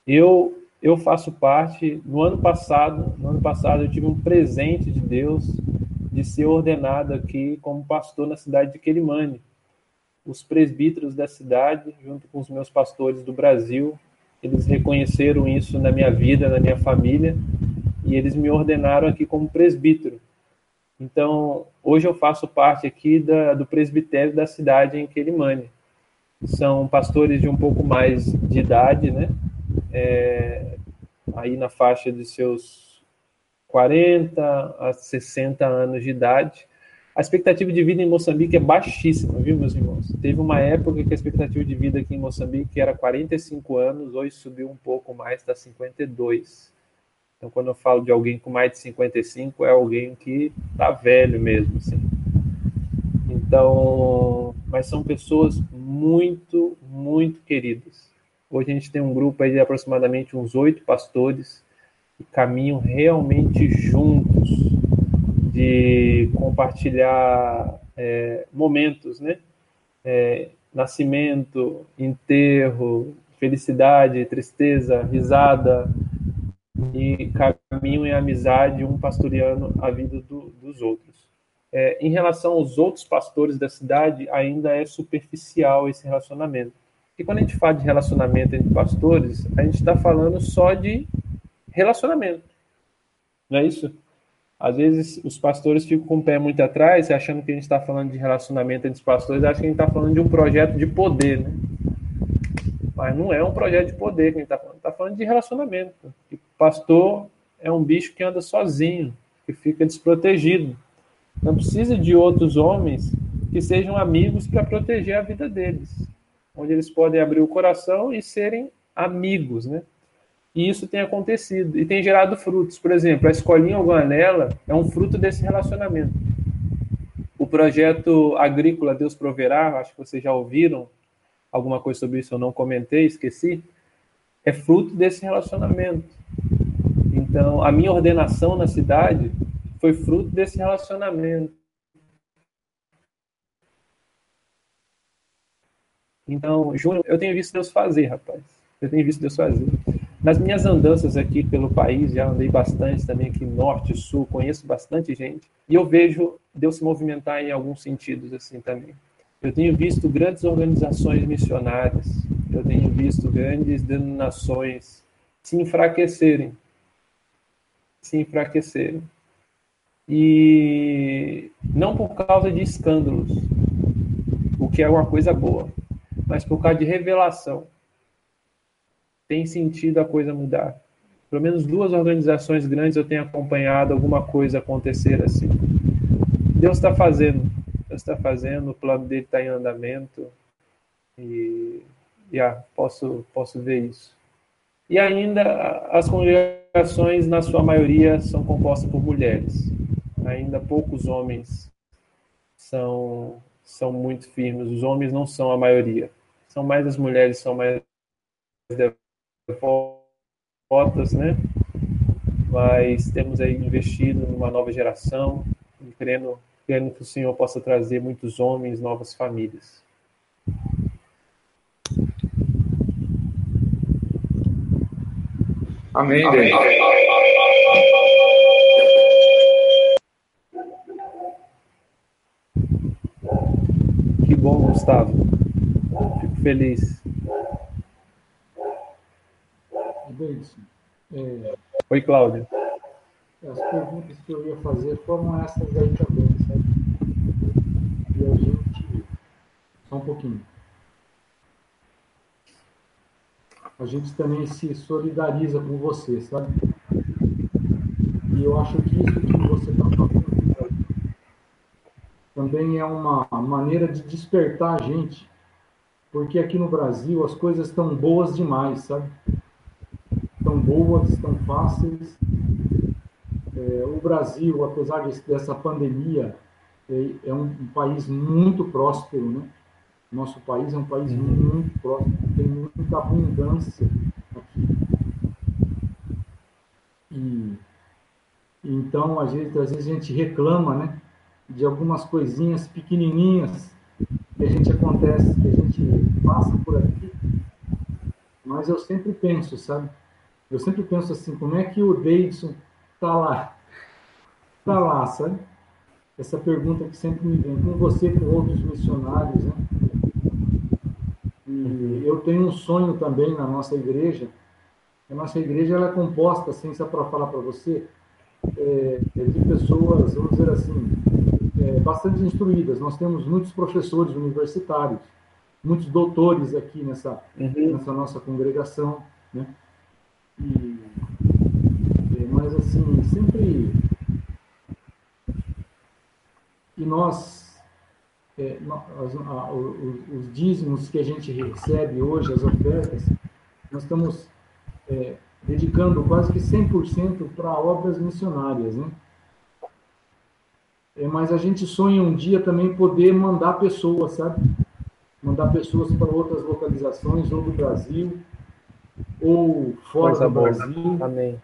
Eu eu faço parte. No ano passado, no ano passado eu tive um presente de Deus de ser ordenado aqui como pastor na cidade de Quelimane. Os presbíteros da cidade, junto com os meus pastores do Brasil, eles reconheceram isso na minha vida, na minha família, e eles me ordenaram aqui como presbítero. Então, hoje eu faço parte aqui da, do presbitério da cidade em Quelimane. São pastores de um pouco mais de idade, né? É, aí na faixa de seus 40 a 60 anos de idade. A expectativa de vida em Moçambique é baixíssima, viu, meus irmãos? Teve uma época que a expectativa de vida aqui em Moçambique era 45 anos, hoje subiu um pouco mais, está 52. Então, quando eu falo de alguém com mais de 55, é alguém que está velho mesmo, assim. Então, mas são pessoas muito, muito queridas. Hoje a gente tem um grupo aí de aproximadamente uns oito pastores que caminham realmente juntos de compartilhar é, momentos, né? É, nascimento, enterro, felicidade, tristeza, risada e caminham em amizade, um pastoreando a vida do, dos outros. É, em relação aos outros pastores da cidade, ainda é superficial esse relacionamento que quando a gente fala de relacionamento entre pastores, a gente está falando só de relacionamento. Não é isso? Às vezes os pastores ficam com o pé muito atrás, achando que a gente está falando de relacionamento entre os pastores, acham que a gente está falando de um projeto de poder, né? Mas não é um projeto de poder que a gente está falando, está falando de relacionamento. O pastor é um bicho que anda sozinho, que fica desprotegido. Não precisa de outros homens que sejam amigos para proteger a vida deles onde eles podem abrir o coração e serem amigos, né? E isso tem acontecido e tem gerado frutos. Por exemplo, a escolinha Alganela é um fruto desse relacionamento. O projeto agrícola Deus Proverá, acho que vocês já ouviram alguma coisa sobre isso, eu não comentei, esqueci, é fruto desse relacionamento. Então, a minha ordenação na cidade foi fruto desse relacionamento. Então, Júnior, eu tenho visto Deus fazer, rapaz. Eu tenho visto Deus fazer. Nas minhas andanças aqui pelo país, já andei bastante também aqui norte, sul, conheço bastante gente, e eu vejo Deus se movimentar em alguns sentidos assim também. Eu tenho visto grandes organizações missionárias, eu tenho visto grandes denominações se enfraquecerem, se enfraquecerem. E não por causa de escândalos, o que é uma coisa boa, mas por causa de revelação, tem sentido a coisa mudar. Pelo menos duas organizações grandes eu tenho acompanhado alguma coisa acontecer assim. Deus está fazendo, Deus está fazendo, o plano dele está em andamento e yeah, posso posso ver isso. E ainda as congregações, na sua maioria, são compostas por mulheres. Ainda poucos homens são são muito firmes. Os homens não são a maioria. São mais as mulheres, são mais devotas, né? Mas temos aí investido numa nova geração, crendo que o Senhor possa trazer muitos homens, novas famílias.
Amém. Amém.
bom, Gustavo. Fico feliz.
Deidson, é,
Oi, Cláudio.
As perguntas que eu ia fazer foram essas aí também, sabe? E a gente. Só um pouquinho. A gente também se solidariza com você, sabe? E eu acho que isso que você está falando também é uma maneira de despertar a gente, porque aqui no Brasil as coisas estão boas demais, sabe? Tão boas, tão fáceis. É, o Brasil, apesar dessa pandemia, é, é um, um, país muito próspero, né? Nosso país é um país muito próspero, tem muita abundância aqui. E então, às vezes, às vezes a gente reclama, né? De algumas coisinhas pequenininhas que a gente acontece, que a gente passa por aqui. Mas eu sempre penso, sabe? Eu sempre penso assim, como é que o Davidson tá lá? Tá lá, sabe? Essa pergunta que sempre me vem, com você, com outros missionários, né? E eu tenho um sonho também na nossa igreja. A nossa igreja ela é composta, assim, só para falar para você, é, de pessoas, vamos dizer assim, é, bastante instruídas. Nós temos muitos professores universitários, muitos doutores aqui nessa, uhum. nessa nossa congregação, né? E, é, mas, assim, sempre... E nós, é, nós a, os, os dízimos que a gente recebe hoje, as ofertas, nós estamos é, dedicando quase que 100% para obras missionárias, né? É, mas a gente sonha um dia também poder mandar pessoas, sabe? Mandar pessoas para outras localizações, ou do Brasil, ou fora Coisa do boa. Brasil.
Amém.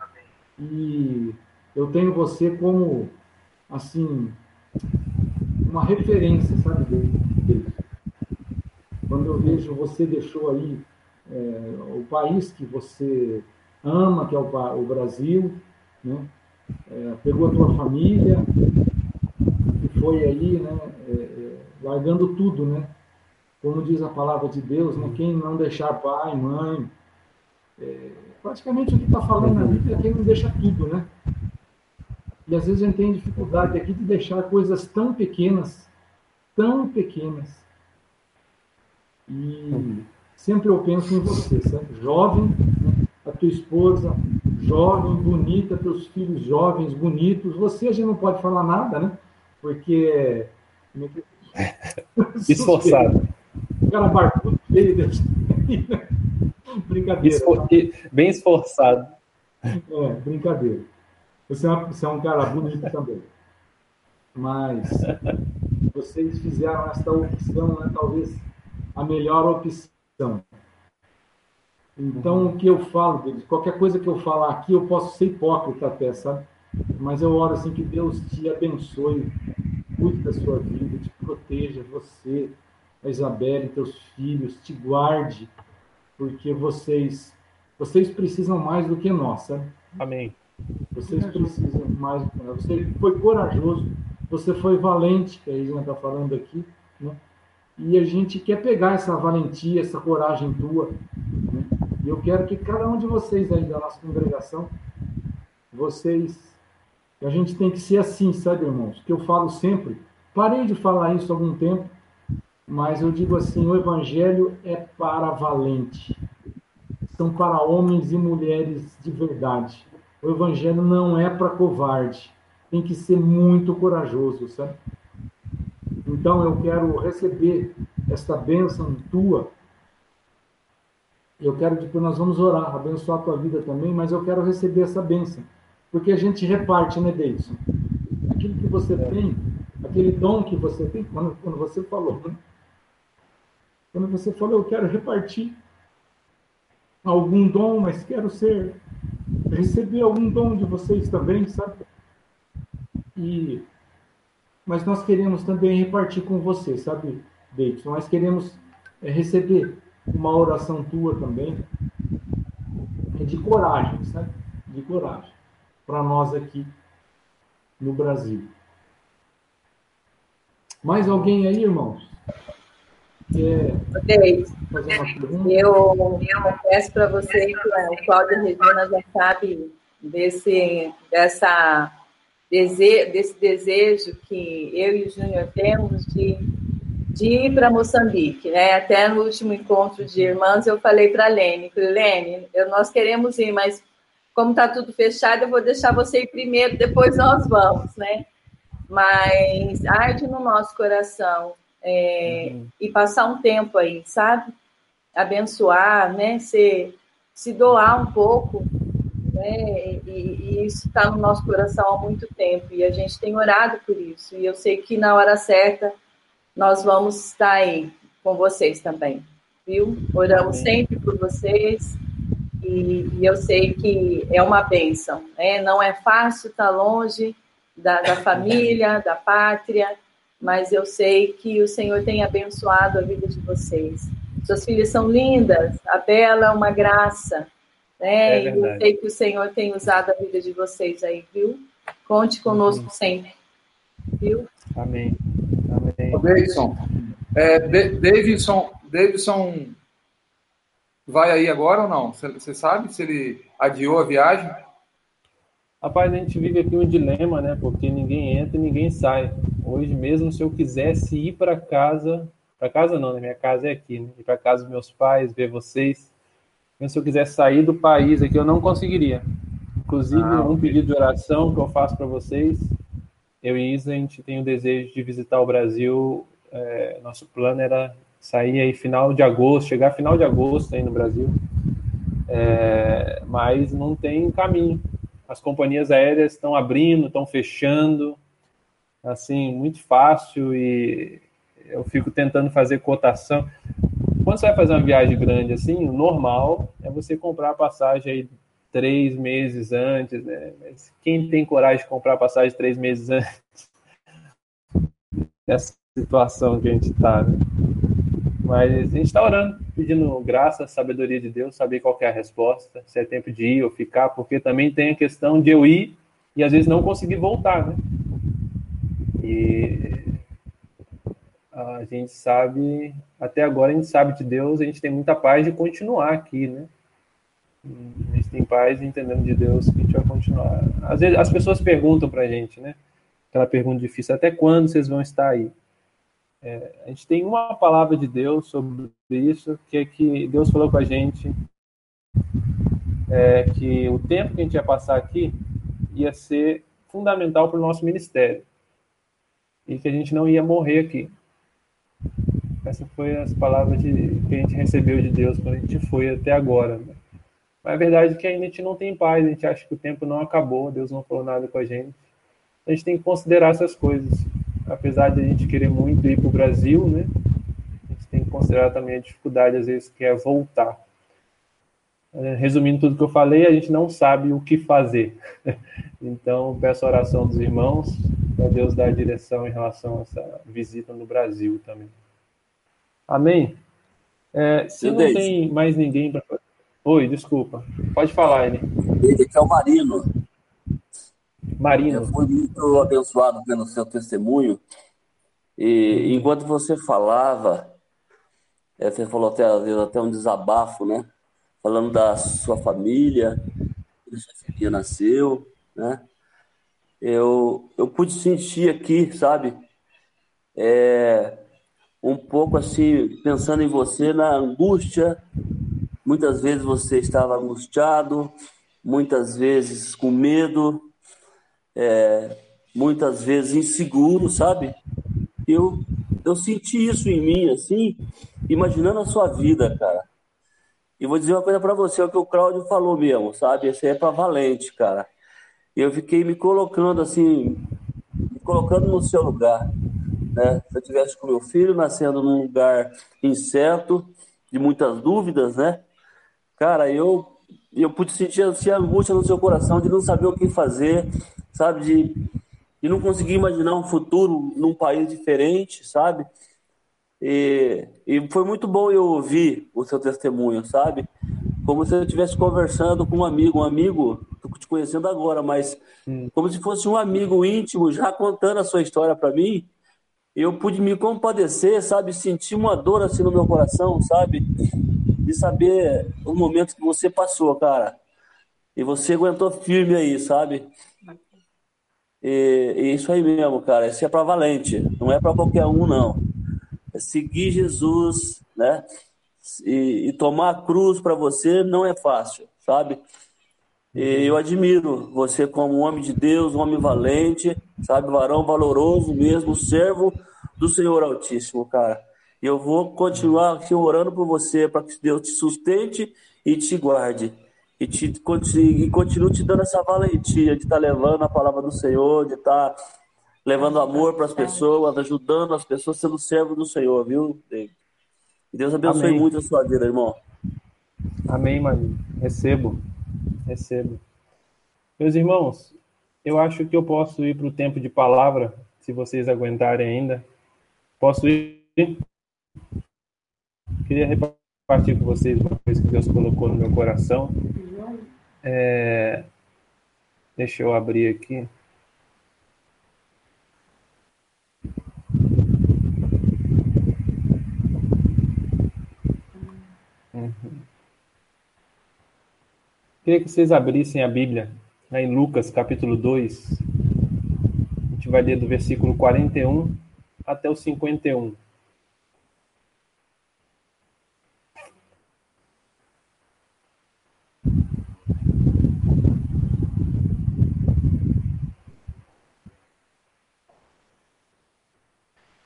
E eu tenho você como, assim, uma referência, sabe? Quando eu vejo você deixou aí é, o país que você ama, que é o, o Brasil, né? É, pegou a tua família e foi aí, né, é, é, largando tudo, né? Como diz a palavra de Deus, né? Quem não deixar pai, mãe, é, praticamente o que está falando Bíblia é quem não deixa tudo, né? E às vezes a gente tem dificuldade aqui de deixar coisas tão pequenas, tão pequenas. E sempre eu penso em você? Jovem, né? a tua esposa jovem, bonita, teus filhos jovens, bonitos. Você a gente não pode falar nada, né? Porque.
Esforçado.
O cara barbudo, feio, Brincadeira. Esfor...
Bem esforçado.
É, brincadeira. Você é, uma, você é um cara bonito também. Mas vocês fizeram esta opção, né, talvez a melhor opção. Então, o que eu falo, deles, qualquer coisa que eu falar aqui, eu posso ser hipócrita até, sabe? Mas eu oro assim que Deus te abençoe, cuide da sua vida, te proteja, você, a Isabelle, teus filhos, te guarde, porque vocês, vocês precisam mais do que nós, sabe?
Amém.
Vocês precisam mais. Você foi corajoso, você foi valente, que a Isna está falando aqui, né? E a gente quer pegar essa valentia, essa coragem tua, né? E eu quero que cada um de vocês aí da nossa congregação, vocês, a gente tem que ser assim, sabe, irmãos? Que eu falo sempre, parei de falar isso há algum tempo, mas eu digo assim, o evangelho é para valente. São para homens e mulheres de verdade. O evangelho não é para covarde. Tem que ser muito corajoso, sabe? Então eu quero receber esta bênção tua eu quero, depois nós vamos orar, abençoar a tua vida também, mas eu quero receber essa bênção. Porque a gente reparte, né, Deison? Aquilo que você tem, aquele dom que você tem, quando, quando você falou, né? Quando você falou, eu quero repartir algum dom, mas quero ser, receber algum dom de vocês também, sabe? E, mas nós queremos também repartir com você, sabe, Deison? Nós queremos é, receber uma oração tua também, é de coragem, sabe? De coragem, para nós aqui no Brasil. Mais alguém aí, irmãos?
Quer fazer uma pergunta? Eu, eu peço para você que o Cláudio Regina já sabe desse, dessa, desse desejo que eu e o Júnior temos de de ir para Moçambique, né? Até no último encontro de irmãs eu falei para a Lene, Lene, nós queremos ir, mas como está tudo fechado, eu vou deixar você ir primeiro, depois nós vamos, né? Mas arde no nosso coração é, uhum. e passar um tempo aí, sabe? Abençoar, né? Se, se doar um pouco, né? E, e isso está no nosso coração há muito tempo e a gente tem orado por isso. E eu sei que na hora certa nós vamos estar aí com vocês também, viu? Oramos sempre por vocês e, e eu sei que é uma bênção, né? Não é fácil estar longe da, da família, da pátria, mas eu sei que o Senhor tem abençoado a vida de vocês. Suas filhas são lindas, a Bela é uma graça, né? É eu sei que o Senhor tem usado a vida de vocês aí, viu? Conte conosco uhum. sempre, viu?
Amém. Amém.
Davidson, é, Davidson, Davidson vai aí agora ou não? Você sabe se ele adiou a viagem?
Rapaz, a gente vive aqui um dilema, né? Porque ninguém entra e ninguém sai. Hoje mesmo, se eu quisesse ir para casa, para casa não, né? Minha casa é aqui, né? Ir para casa dos meus pais, ver vocês. se eu quisesse sair do país aqui, eu não conseguiria. Inclusive, ah, um pedido de oração que eu faço para vocês. Eu e Isa, a gente tem o desejo de visitar o Brasil. É, nosso plano era sair aí final de agosto, chegar final de agosto aí no Brasil. É, mas não tem caminho as companhias aéreas estão abrindo, estão fechando, assim, muito fácil e eu fico tentando fazer cotação. Quando você vai fazer uma viagem grande assim, o normal é você comprar a passagem aí três meses antes, né? Mas quem tem coragem de comprar a passagem três meses antes? Nessa situação que a gente está, né? Mas a gente está orando, pedindo graça, sabedoria de Deus, saber qual é a resposta, se é tempo de ir ou ficar, porque também tem a questão de eu ir e às vezes não conseguir voltar, né? E a gente sabe, até agora a gente sabe de Deus, a gente tem muita paz de continuar aqui, né? A gente tem paz entendendo de Deus que a gente vai continuar. Às vezes as pessoas perguntam pra gente, né? Aquela pergunta difícil, até quando vocês vão estar aí? É, a gente tem uma palavra de Deus sobre isso, que é que Deus falou com a gente é, que o tempo que a gente ia passar aqui ia ser fundamental para o nosso ministério e que a gente não ia morrer aqui. Essa foi as palavras de, que a gente recebeu de Deus quando a gente foi até agora. Né? Mas a verdade é que a gente não tem paz, a gente acha que o tempo não acabou, Deus não falou nada com a gente. A gente tem que considerar essas coisas apesar de a gente querer muito ir para o Brasil, né? A gente tem que considerar também a dificuldade, às vezes, que é voltar. É, resumindo tudo que eu falei, a gente não sabe o que fazer. Então, peço a oração dos irmãos para Deus dar direção em relação a essa visita no Brasil também. Amém? É, se não tem mais ninguém para. Oi, desculpa. Pode falar, ele.
Ele que é o Marino.
Marino.
Eu fui muito abençoado pelo seu testemunho. E enquanto você falava, é, você falou até, até um desabafo, né? Falando da sua família, que sua filha nasceu, né? Eu, eu pude sentir aqui, sabe? É, um pouco assim, pensando em você, na angústia. Muitas vezes você estava angustiado, muitas vezes com medo, é, muitas vezes inseguro, sabe? Eu, eu senti isso em mim, assim, imaginando a sua vida, cara. E vou dizer uma coisa para você, é o que o Cláudio falou mesmo, sabe? Esse é para valente, cara. Eu fiquei me colocando assim, me colocando no seu lugar. Né? Se eu tivesse com meu filho nascendo num lugar incerto, de muitas dúvidas, né? Cara, eu eu pude sentir assim, a angústia no seu coração de não saber o que fazer, sabe? De, de não conseguir imaginar um futuro num país diferente, sabe? E, e foi muito bom eu ouvir o seu testemunho, sabe? Como se eu estivesse conversando com um amigo, um amigo, tô te conhecendo agora, mas hum. como se fosse um amigo íntimo já contando a sua história para mim. Eu pude me compadecer, sabe? Sentir uma dor assim no meu coração, sabe? De saber o momento que você passou, cara. E você aguentou firme aí, sabe? E, e isso aí mesmo, cara. Isso é para valente, não é para qualquer um, não. É seguir Jesus, né? E, e tomar a cruz para você não é fácil, sabe? E eu admiro você como um homem de Deus, um homem valente, sabe, varão valoroso mesmo, servo do Senhor Altíssimo, cara. E eu vou continuar aqui orando por você, para que Deus te sustente e te guarde. E, te, e continue te dando essa valentia de estar tá levando a palavra do Senhor, de estar tá levando amor para as pessoas, ajudando as pessoas, sendo servo do Senhor, viu, David? Deus abençoe Amém. muito a sua vida, irmão.
Amém, Maria. Recebo. Recebo. Meus irmãos, eu acho que eu posso ir para o tempo de palavra, se vocês aguentarem ainda. Posso ir? Queria repartir com vocês uma coisa que Deus colocou no meu coração. É... Deixa eu abrir aqui. Uhum. Queria que vocês abrissem a Bíblia né, em Lucas capítulo 2. A gente vai ler do versículo 41 até o 51.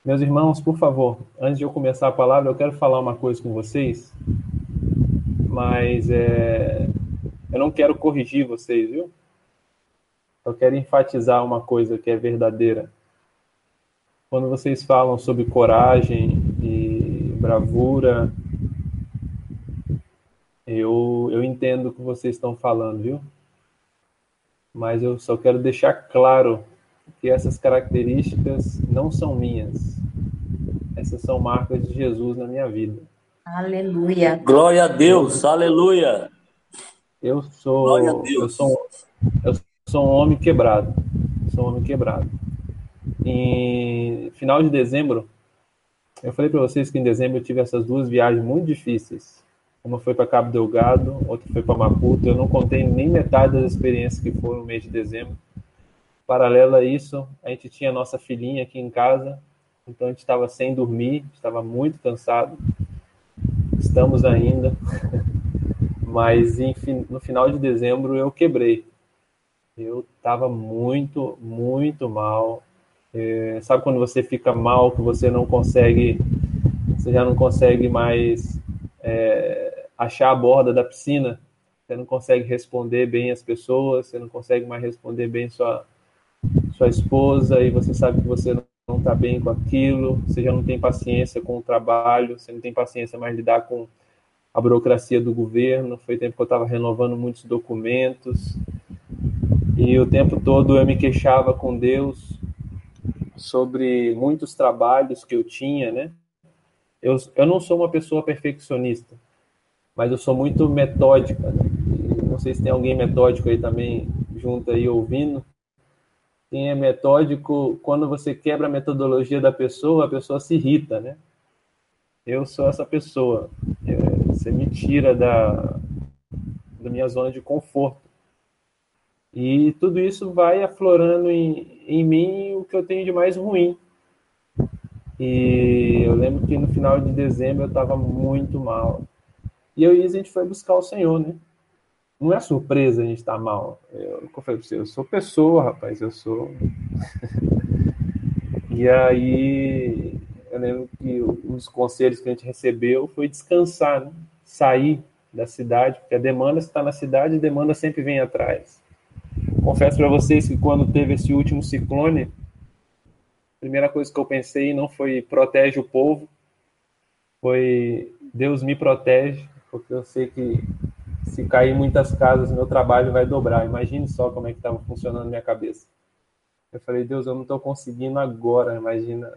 Meus irmãos, por favor, antes de eu começar a palavra, eu quero falar uma coisa com vocês, mas é, eu não quero corrigir vocês, viu? Eu quero enfatizar uma coisa que é verdadeira. Quando vocês falam sobre coragem e bravura, eu, eu entendo o que vocês estão falando, viu? Mas eu só quero deixar claro que essas características não são minhas. Essas são marcas de Jesus na minha vida.
Aleluia.
Glória a Deus. Aleluia.
Eu sou eu sou eu sou um homem quebrado. Sou um homem quebrado. Em final de dezembro, eu falei para vocês que em dezembro eu tive essas duas viagens muito difíceis. Uma foi para Cabo Delgado, outra foi para Maputo. Eu não contei nem metade das experiências que foram no mês de dezembro. Paralelo a isso, a gente tinha a nossa filhinha aqui em casa, então a gente estava sem dormir, estava muito cansado. Estamos ainda, mas enfim, no final de dezembro eu quebrei. Eu estava muito, muito mal. É, sabe quando você fica mal, que você não consegue, você já não consegue mais é, achar a borda da piscina? Você não consegue responder bem as pessoas, você não consegue mais responder bem sua sua esposa e você sabe que você não está bem com aquilo, você já não tem paciência com o trabalho, você não tem paciência mais lidar com a burocracia do governo. Foi tempo que eu estava renovando muitos documentos e o tempo todo eu me queixava com Deus sobre muitos trabalhos que eu tinha, né? Eu, eu não sou uma pessoa perfeccionista, mas eu sou muito metódica. Né? Não sei se tem alguém metódico aí também junto aí ouvindo quem é metódico, quando você quebra a metodologia da pessoa, a pessoa se irrita, né? Eu sou essa pessoa. É, você me tira da, da minha zona de conforto. E tudo isso vai aflorando em, em mim o que eu tenho de mais ruim. E eu lembro que no final de dezembro eu estava muito mal. E eu e a gente foi buscar o Senhor, né? não é surpresa a gente estar tá mal. Eu, eu falei pra você, eu sou pessoa, rapaz, eu sou. e aí, eu lembro que dos conselhos que a gente recebeu foi descansar, né? Sair da cidade, porque a demanda está na cidade, a demanda sempre vem atrás. Confesso para vocês que quando teve esse último ciclone, a primeira coisa que eu pensei não foi protege o povo, foi Deus me protege, porque eu sei que se cair muitas casas, meu trabalho vai dobrar. Imagine só como é que estava funcionando minha cabeça. Eu falei, Deus, eu não estou conseguindo agora. Imagina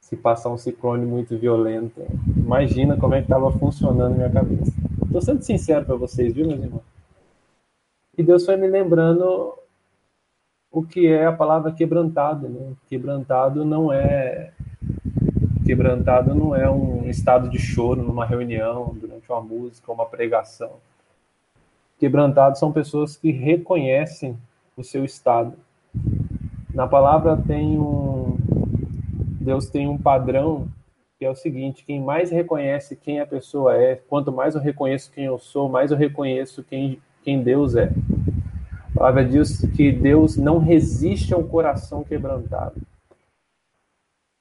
se passar um ciclone muito violento. Imagina como é que estava funcionando minha cabeça. Estou sendo sincero para vocês, viu, meus irmãos? E Deus foi me lembrando o que é a palavra quebrantado. Né? Quebrantado não é quebrantado não é um estado de choro numa reunião, durante uma música, uma pregação. Quebrantados são pessoas que reconhecem o seu estado. Na palavra tem um Deus tem um padrão que é o seguinte: quem mais reconhece quem a pessoa é, quanto mais eu reconheço quem eu sou, mais eu reconheço quem quem Deus é. A palavra diz que Deus não resiste ao coração quebrantado.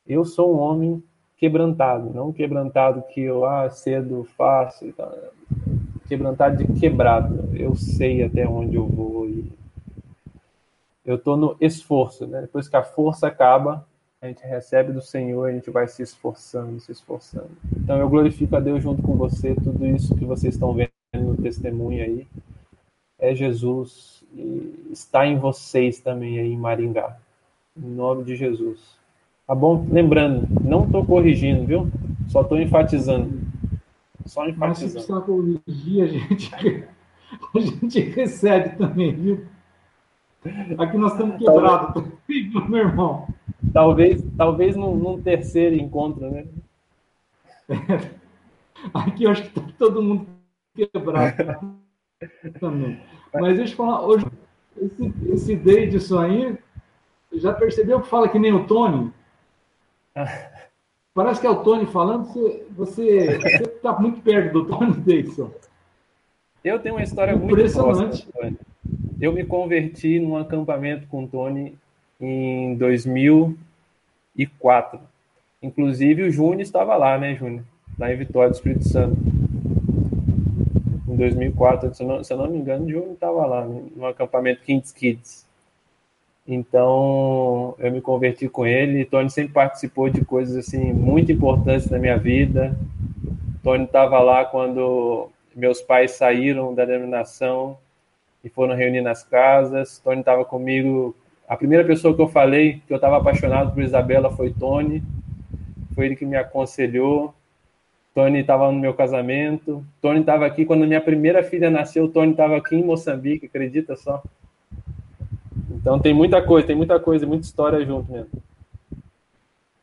Eu sou um homem quebrantado, não quebrantado que eu ah, cedo faço, quebrantado de quebrado. Eu sei até onde eu vou e eu estou no esforço, né? Depois que a força acaba, a gente recebe do Senhor, a gente vai se esforçando, se esforçando. Então eu glorifico a Deus junto com você, tudo isso que vocês estão vendo no testemunho aí é Jesus e está em vocês também aí em Maringá. Em nome de Jesus. Tá bom? Lembrando, não estou corrigindo, viu? Só estou enfatizando. Só enfatizando. Mas se
precisar corrigir, a gente, a gente recebe também, viu? Aqui nós estamos quebrados, meu irmão.
Talvez, talvez num, num terceiro encontro, né?
Aqui eu acho que está todo mundo quebrado também. Mas deixa eu falar, hoje, esse, esse Davidson aí, já percebeu que fala que nem o Tony? Parece que é o Tony falando, você está muito perto do Tony Davidson.
Eu tenho uma história muito impressionante. Próxima, eu me converti num acampamento com o Tony em 2004. Inclusive o Júnior estava lá, né, Júnior? Lá em Vitória do Espírito Santo. Em 2004, se eu não, se eu não me engano, o Júnior estava lá, no acampamento Kings Kids. Então, eu me converti com ele. Tony sempre participou de coisas assim muito importantes na minha vida. Tony estava lá quando meus pais saíram da denominação e foram reunir nas casas. Tony estava comigo a primeira pessoa que eu falei que eu estava apaixonado por Isabela foi Tony. Foi ele que me aconselhou. Tony estava no meu casamento. Tony estava aqui quando minha primeira filha nasceu. Tony estava aqui em Moçambique, acredita só? Então tem muita coisa, tem muita coisa, muita história junto mesmo.